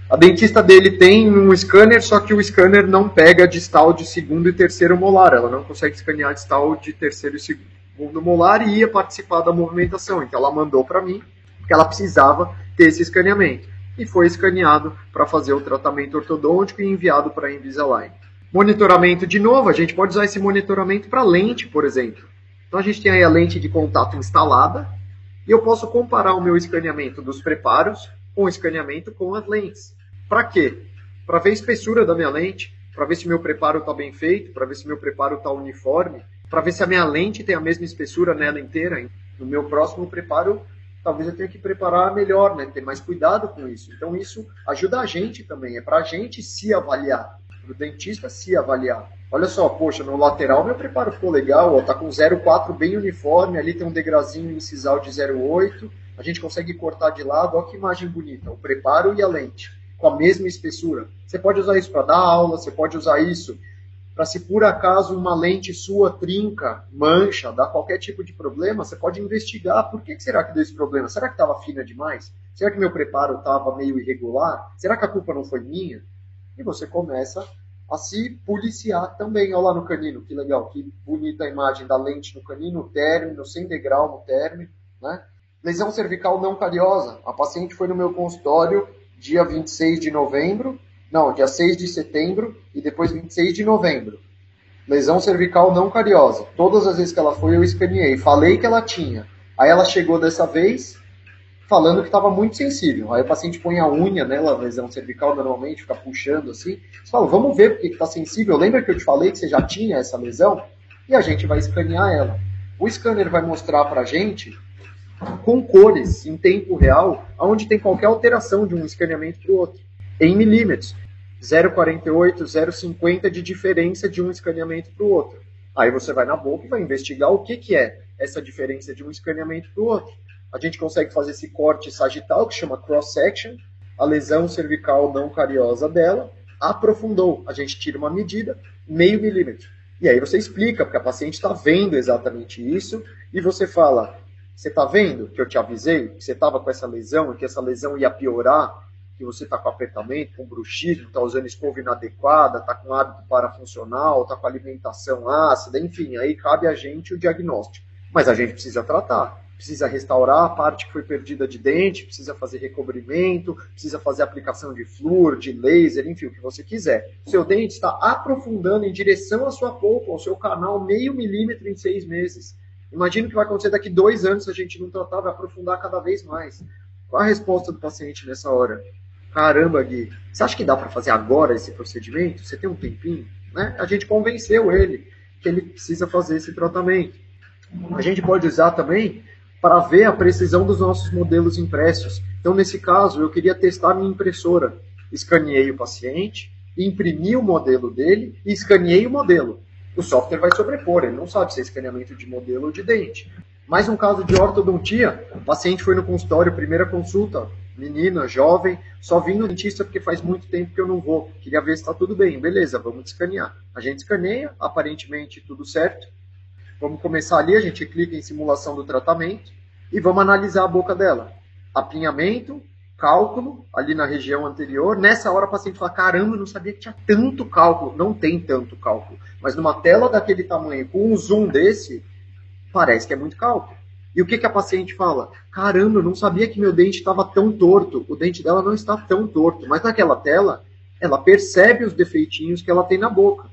B: a dentista dele tem um scanner, só que o scanner não pega distal de segundo e terceiro molar. Ela não consegue escanear distal de terceiro e segundo molar e ia participar da movimentação. Então ela mandou para mim que ela precisava ter esse escaneamento. E foi escaneado para fazer o tratamento ortodôntico e enviado para a Invisalign. Monitoramento de novo, a gente pode usar esse monitoramento para lente, por exemplo. Então a gente tem aí a lente de contato instalada e eu posso comparar o meu escaneamento dos preparos com o escaneamento com as lentes. Para quê? Para ver a espessura da minha lente, para ver se meu preparo está bem feito, para ver se meu preparo está uniforme, para ver se a minha lente tem a mesma espessura nela inteira. No meu próximo preparo, talvez eu tenha que preparar melhor, né? ter mais cuidado com isso. Então, isso ajuda a gente também, é para a gente se avaliar, para o dentista se avaliar. Olha só, poxa, no lateral meu preparo ficou legal, ó, tá com 0,4 bem uniforme, ali tem um degrazinho incisal de 0,8, a gente consegue cortar de lado, olha que imagem bonita, o preparo e a lente, com a mesma espessura. Você pode usar isso para dar aula, você pode usar isso para se por acaso uma lente sua trinca, mancha, dá qualquer tipo de problema, você pode investigar por que, que será que deu esse problema. Será que estava fina demais? Será que meu preparo estava meio irregular? Será que a culpa não foi minha? E você começa a se policiar também. Olha lá no canino, que legal, que bonita a imagem da lente no canino, término, sem degrau no término, né? Lesão cervical não cariosa. A paciente foi no meu consultório dia 26 de novembro, não, dia 6 de setembro e depois 26 de novembro. Lesão cervical não cariosa. Todas as vezes que ela foi, eu escaneei. Falei que ela tinha. Aí ela chegou dessa vez falando que estava muito sensível. Aí o paciente põe a unha nela, lesão cervical, normalmente, fica puxando assim. Você fala, vamos ver porque está sensível. Lembra que eu te falei que você já tinha essa lesão? E a gente vai escanear ela. O scanner vai mostrar para a gente, com cores, em tempo real, onde tem qualquer alteração de um escaneamento para o outro em milímetros. 0,48, 0,50 de diferença de um escaneamento para o outro. Aí você vai na boca e vai investigar o que, que é essa diferença de um escaneamento para o outro. A gente consegue fazer esse corte sagital, que chama cross-section, a lesão cervical não cariosa dela, aprofundou. A gente tira uma medida, meio milímetro. E aí você explica, porque a paciente está vendo exatamente isso, e você fala, você está vendo que eu te avisei que você estava com essa lesão e que essa lesão ia piorar que você está com apertamento, com bruxismo, está usando escova inadequada, está com hábito parafuncional, está com alimentação ácida, enfim, aí cabe a gente o diagnóstico. Mas a gente precisa tratar, precisa restaurar a parte que foi perdida de dente, precisa fazer recobrimento, precisa fazer aplicação de flúor, de laser, enfim, o que você quiser. Seu dente está aprofundando em direção à sua polpa, ao seu canal, meio milímetro em seis meses. Imagina o que vai acontecer daqui dois anos se a gente não tratar, vai aprofundar cada vez mais. Qual a resposta do paciente nessa hora? Caramba, Gui, você acha que dá para fazer agora esse procedimento? Você tem um tempinho? Né? A gente convenceu ele que ele precisa fazer esse tratamento. A gente pode usar também para ver a precisão dos nossos modelos impressos. Então, nesse caso, eu queria testar minha impressora. Escaneei o paciente, imprimi o modelo dele e escaneei o modelo. O software vai sobrepor, ele não sabe se é escaneamento de modelo ou de dente. Mais um caso de ortodontia. O paciente foi no consultório, primeira consulta, menina, jovem, só vim no dentista porque faz muito tempo que eu não vou. Queria ver se está tudo bem. Beleza, vamos escanear. A gente escaneia, aparentemente tudo certo. Vamos começar ali, a gente clica em simulação do tratamento e vamos analisar a boca dela. Apinhamento, cálculo ali na região anterior. Nessa hora o paciente fala: caramba, eu não sabia que tinha tanto cálculo. Não tem tanto cálculo. Mas numa tela daquele tamanho, com um zoom desse, parece que é muito cálculo. E o que, que a paciente fala? Caramba, eu não sabia que meu dente estava tão torto. O dente dela não está tão torto. Mas naquela tela, ela percebe os defeitinhos que ela tem na boca.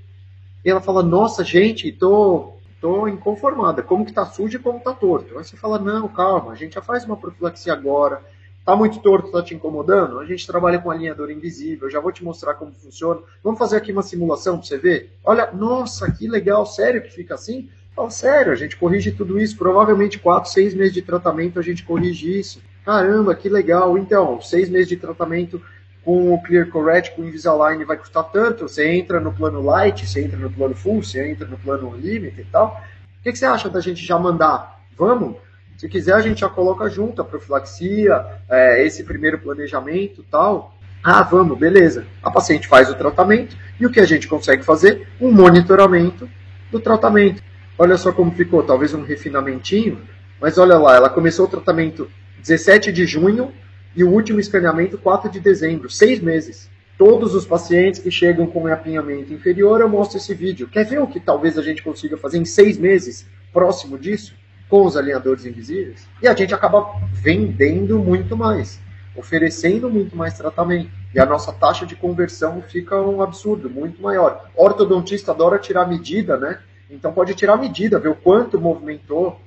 B: E ela fala, nossa, gente, tô, tô inconformada. Como que tá sujo e como tá torto? Aí você fala, não, calma, a gente já faz uma profilaxia agora. Tá muito torto, tá te incomodando? A gente trabalha com alinhador invisível, já vou te mostrar como funciona. Vamos fazer aqui uma simulação para você ver? Olha, nossa, que legal, sério que fica assim? Fala, sério, a gente corrige tudo isso. Provavelmente quatro, seis meses de tratamento a gente corrige isso. Caramba, que legal. Então, seis meses de tratamento com o Clear Correct, com o Invisalign vai custar tanto. Você entra no plano Light, você entra no plano Full, você entra no plano Limit e tal. O que, que você acha da gente já mandar? Vamos? Se quiser, a gente já coloca junto a profilaxia, é, esse primeiro planejamento e tal. Ah, vamos, beleza. A paciente faz o tratamento e o que a gente consegue fazer? Um monitoramento do tratamento. Olha só como ficou, talvez um refinamentinho, mas olha lá, ela começou o tratamento 17 de junho e o último escaneamento 4 de dezembro, seis meses. Todos os pacientes que chegam com apinhamento inferior, eu mostro esse vídeo. Quer ver o que talvez a gente consiga fazer em seis meses, próximo disso, com os alinhadores invisíveis? E a gente acaba vendendo muito mais, oferecendo muito mais tratamento. E a nossa taxa de conversão fica um absurdo, muito maior. Ortodontista adora tirar medida, né? Então pode tirar medida, ver o quanto movimentou,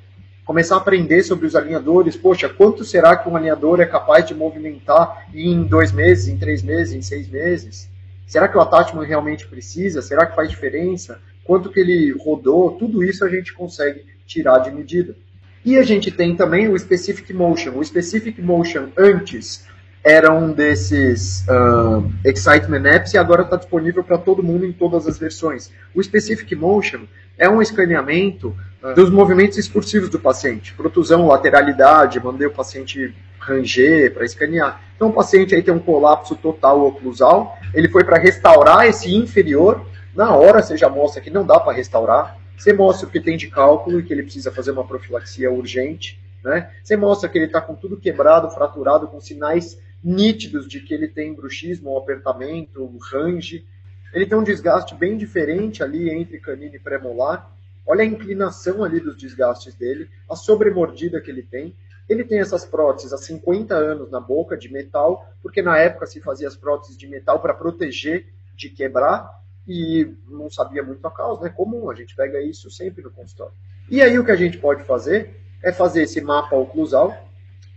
B: começar a aprender sobre os alinhadores. Poxa, quanto será que um alinhador é capaz de movimentar em dois meses, em três meses, em seis meses? Será que o attachment realmente precisa? Será que faz diferença? Quanto que ele rodou? Tudo isso a gente consegue tirar de medida. E a gente tem também o Specific Motion. O Specific Motion antes era um desses uh, Excitement Apps e agora está disponível para todo mundo em todas as versões. O Specific Motion é um escaneamento uh, dos movimentos excursivos do paciente, protusão, lateralidade, mandei o paciente ranger para escanear. Então o paciente aí tem um colapso total oclusal, ele foi para restaurar esse inferior, Na hora você já mostra que não dá para restaurar, você mostra o que tem de cálculo e que ele precisa fazer uma profilaxia urgente, né? Você mostra que ele está com tudo quebrado, fraturado, com sinais nítidos de que ele tem bruxismo, apertamento, range. Ele tem um desgaste bem diferente ali entre canino e premolar. Olha a inclinação ali dos desgastes dele, a sobremordida que ele tem. Ele tem essas próteses há 50 anos na boca de metal, porque na época se fazia as próteses de metal para proteger de quebrar e não sabia muito a causa, né? Comum, a gente pega isso sempre no consultório. E aí o que a gente pode fazer é fazer esse mapa oclusal,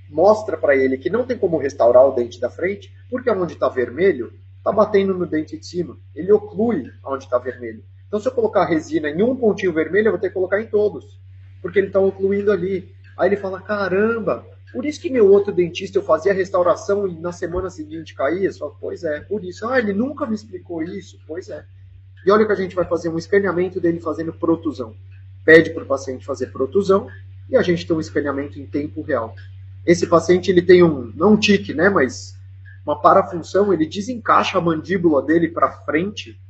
B: mostra para ele que não tem como restaurar o dente da frente, porque onde está vermelho, está batendo no dente de cima. Ele oclui onde está vermelho. Então, se eu colocar resina em um pontinho vermelho, eu vou ter que colocar em todos, porque ele está ocluindo ali. Aí ele fala: caramba, por isso que meu outro dentista eu fazia restauração e na semana seguinte caía? Só, pois é, por isso. Ah, ele nunca me explicou isso? Pois é. E olha que a gente vai fazer um escaneamento dele fazendo protusão. Pede para o paciente fazer protusão e a gente tem um escaneamento em tempo real. Esse paciente ele tem um, não um tique, né, mas uma parafunção, ele desencaixa a mandíbula dele para frente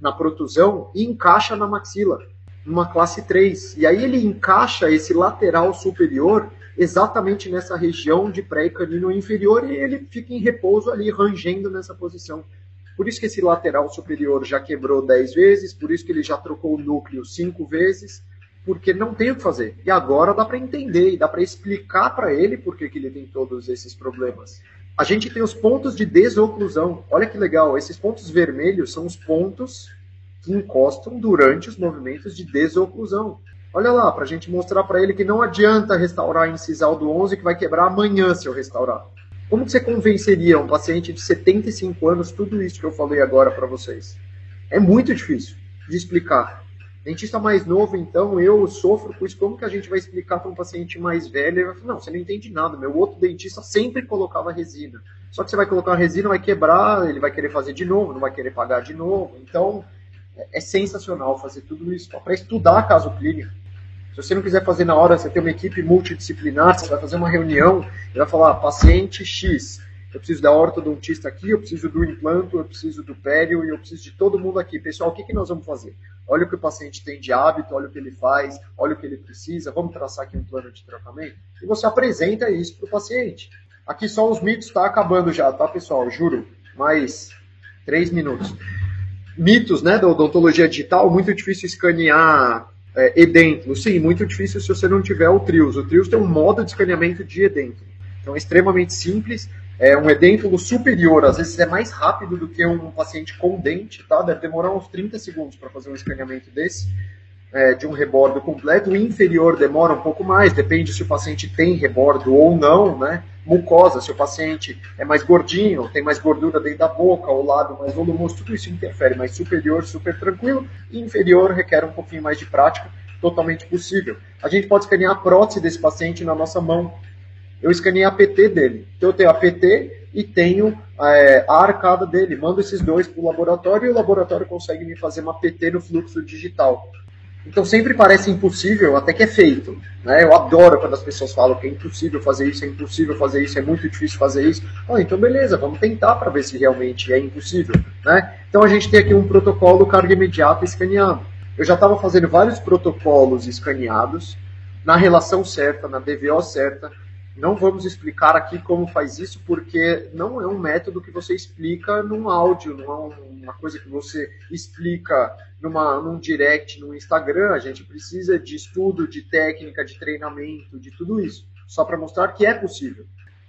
B: na protusão e encaixa na maxila, numa classe 3. E aí ele encaixa esse lateral superior exatamente nessa região de pré-canino inferior e ele fica em repouso ali, rangendo nessa posição. Por isso que esse lateral superior já quebrou 10 vezes, por isso que ele já trocou o núcleo 5 vezes, porque não tem o que fazer. E agora dá para entender e dá para explicar para ele por que, que ele tem todos esses problemas. A gente tem os pontos de desoclusão. Olha que legal, esses pontos vermelhos são os pontos que encostam durante os movimentos de desoclusão. Olha lá, para a gente mostrar para ele que não adianta restaurar incisal do 11 que vai quebrar amanhã se eu restaurar. Como que você convenceria um paciente de 75 anos tudo isso que eu falei agora para vocês? É muito difícil de explicar. Dentista mais novo, então, eu sofro com isso. Como que a gente vai explicar para um paciente mais velho? Ele vai falar, não, você não entende nada. Meu outro dentista sempre colocava resina. Só que você vai colocar uma resina, vai quebrar, ele vai querer fazer de novo, não vai querer pagar de novo. Então, é sensacional fazer tudo isso para estudar caso clínico. Se você não quiser fazer na hora, você tem uma equipe multidisciplinar, você vai fazer uma reunião e vai falar, paciente X, eu preciso da ortodontista aqui, eu preciso do implanto, eu preciso do pério e eu preciso de todo mundo aqui. Pessoal, o que, que nós vamos fazer? Olha o que o paciente tem de hábito, olha o que ele faz, olha o que ele precisa, vamos traçar aqui um plano de tratamento? E você apresenta isso para o paciente. Aqui só os mitos está acabando já, tá, pessoal? Juro. Mais três minutos. Mitos, né, da odontologia digital, muito difícil escanear é, edêntulo. Sim, muito difícil se você não tiver o TRIOS. O TRIOS tem um modo de escaneamento de edêntulo. Então é extremamente simples é, um edêntulo superior, às vezes é mais rápido do que um paciente com dente, tá? Deve demorar uns 30 segundos para fazer um escaneamento desse, é, de um rebordo completo. O inferior demora um pouco mais, depende se o paciente tem rebordo ou não, né? Mucosa, se o paciente é mais gordinho, tem mais gordura dentro da boca, o lado mais volumoso, tudo isso interfere, mas superior, super tranquilo, inferior requer um pouquinho mais de prática, totalmente possível. A gente pode escanear a prótese desse paciente na nossa mão, eu escaneei a PT dele. Então eu tenho a PT e tenho é, a arcada dele. Mando esses dois para o laboratório e o laboratório consegue me fazer uma PT no fluxo digital. Então sempre parece impossível, até que é feito. Né? Eu adoro quando as pessoas falam que é impossível fazer isso, é impossível fazer isso, é muito difícil fazer isso. Ah, então beleza, vamos tentar para ver se realmente é impossível. Né? Então a gente tem aqui um protocolo carga imediata escaneado. Eu já estava fazendo vários protocolos escaneados na relação certa, na DVO certa, não vamos explicar aqui como faz isso, porque não é um método que você explica num áudio, não é uma coisa que você explica numa, num direct no Instagram. A gente precisa de estudo, de técnica, de treinamento, de tudo isso, só para mostrar que é possível.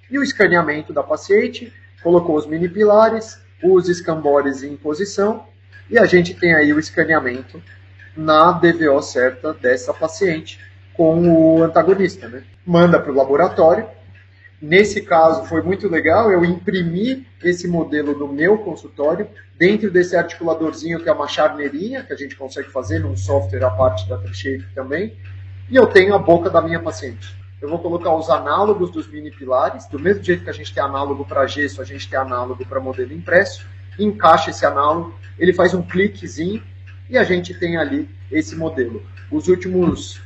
B: E o escaneamento da paciente, colocou os mini pilares, os escambores em posição, e a gente tem aí o escaneamento na DVO certa dessa paciente com o antagonista, né? Manda para o laboratório. Nesse caso foi muito legal, eu imprimi esse modelo no meu consultório, dentro desse articuladorzinho que é uma charneirinha, que a gente consegue fazer num software à parte da Trishape também, e eu tenho a boca da minha paciente. Eu vou colocar os análogos dos mini pilares, do mesmo jeito que a gente tem análogo para gesso, a gente tem análogo para modelo impresso, encaixa esse análogo, ele faz um cliquezinho e a gente tem ali esse modelo. Os últimos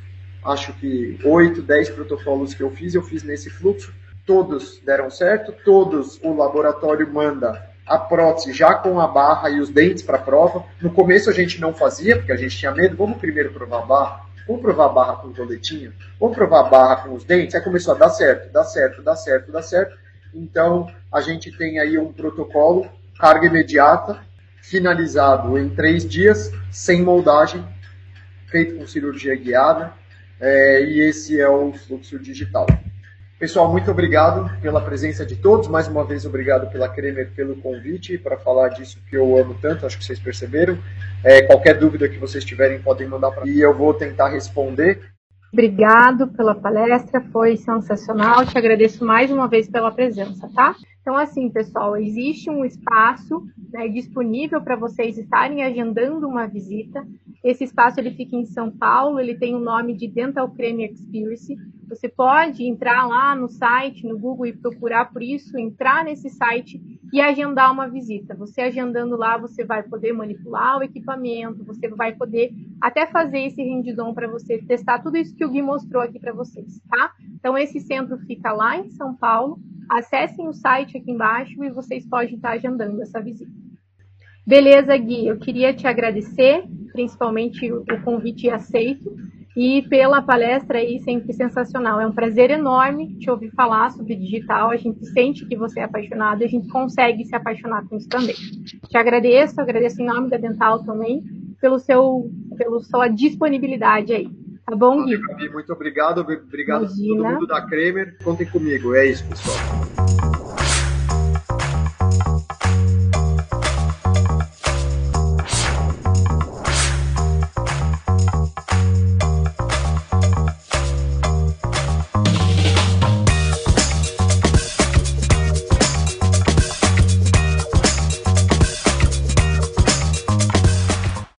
B: acho que 8, 10 protocolos que eu fiz, eu fiz nesse fluxo, todos deram certo, todos o laboratório manda a prótese já com a barra e os dentes para prova. No começo a gente não fazia, porque a gente tinha medo. Vamos primeiro provar a barra. Vamos provar a barra com o coletinho. Vamos provar a barra com os dentes. Aí começou a dar certo, dá certo, dá certo, dá certo. Então a gente tem aí um protocolo, carga imediata, finalizado em três dias, sem moldagem, feito com cirurgia guiada. É, e esse é o fluxo digital. Pessoal, muito obrigado pela presença de todos. Mais uma vez, obrigado pela Kremer pelo convite para falar disso que eu amo tanto, acho que vocês perceberam. É, qualquer dúvida que vocês tiverem, podem mandar para mim e eu vou tentar responder.
A: Obrigado pela palestra, foi sensacional. Te agradeço mais uma vez pela presença, tá? Então, assim, pessoal, existe um espaço né, disponível para vocês estarem agendando uma visita. Esse espaço ele fica em São Paulo, ele tem o nome de Dental Creme Experience. Você pode entrar lá no site, no Google e procurar por isso, entrar nesse site e agendar uma visita. Você agendando lá, você vai poder manipular o equipamento, você vai poder até fazer esse rendidom para você testar tudo isso que o Gui mostrou aqui para vocês, tá? Então, esse centro fica lá em São Paulo. Acessem o site aqui embaixo e vocês podem estar agendando essa visita. Beleza, Gui, eu queria te agradecer, principalmente o convite aceito e pela palestra aí, sempre sensacional. É um prazer enorme te ouvir falar sobre digital. A gente sente que você é apaixonado e a gente consegue se apaixonar com isso também. Te agradeço, agradeço em nome da Dental também pelo seu, pela sua disponibilidade aí. Tá bom, Gui?
B: Muito obrigado, obrigado a todo mundo da Kremer. Contem comigo, é isso, pessoal.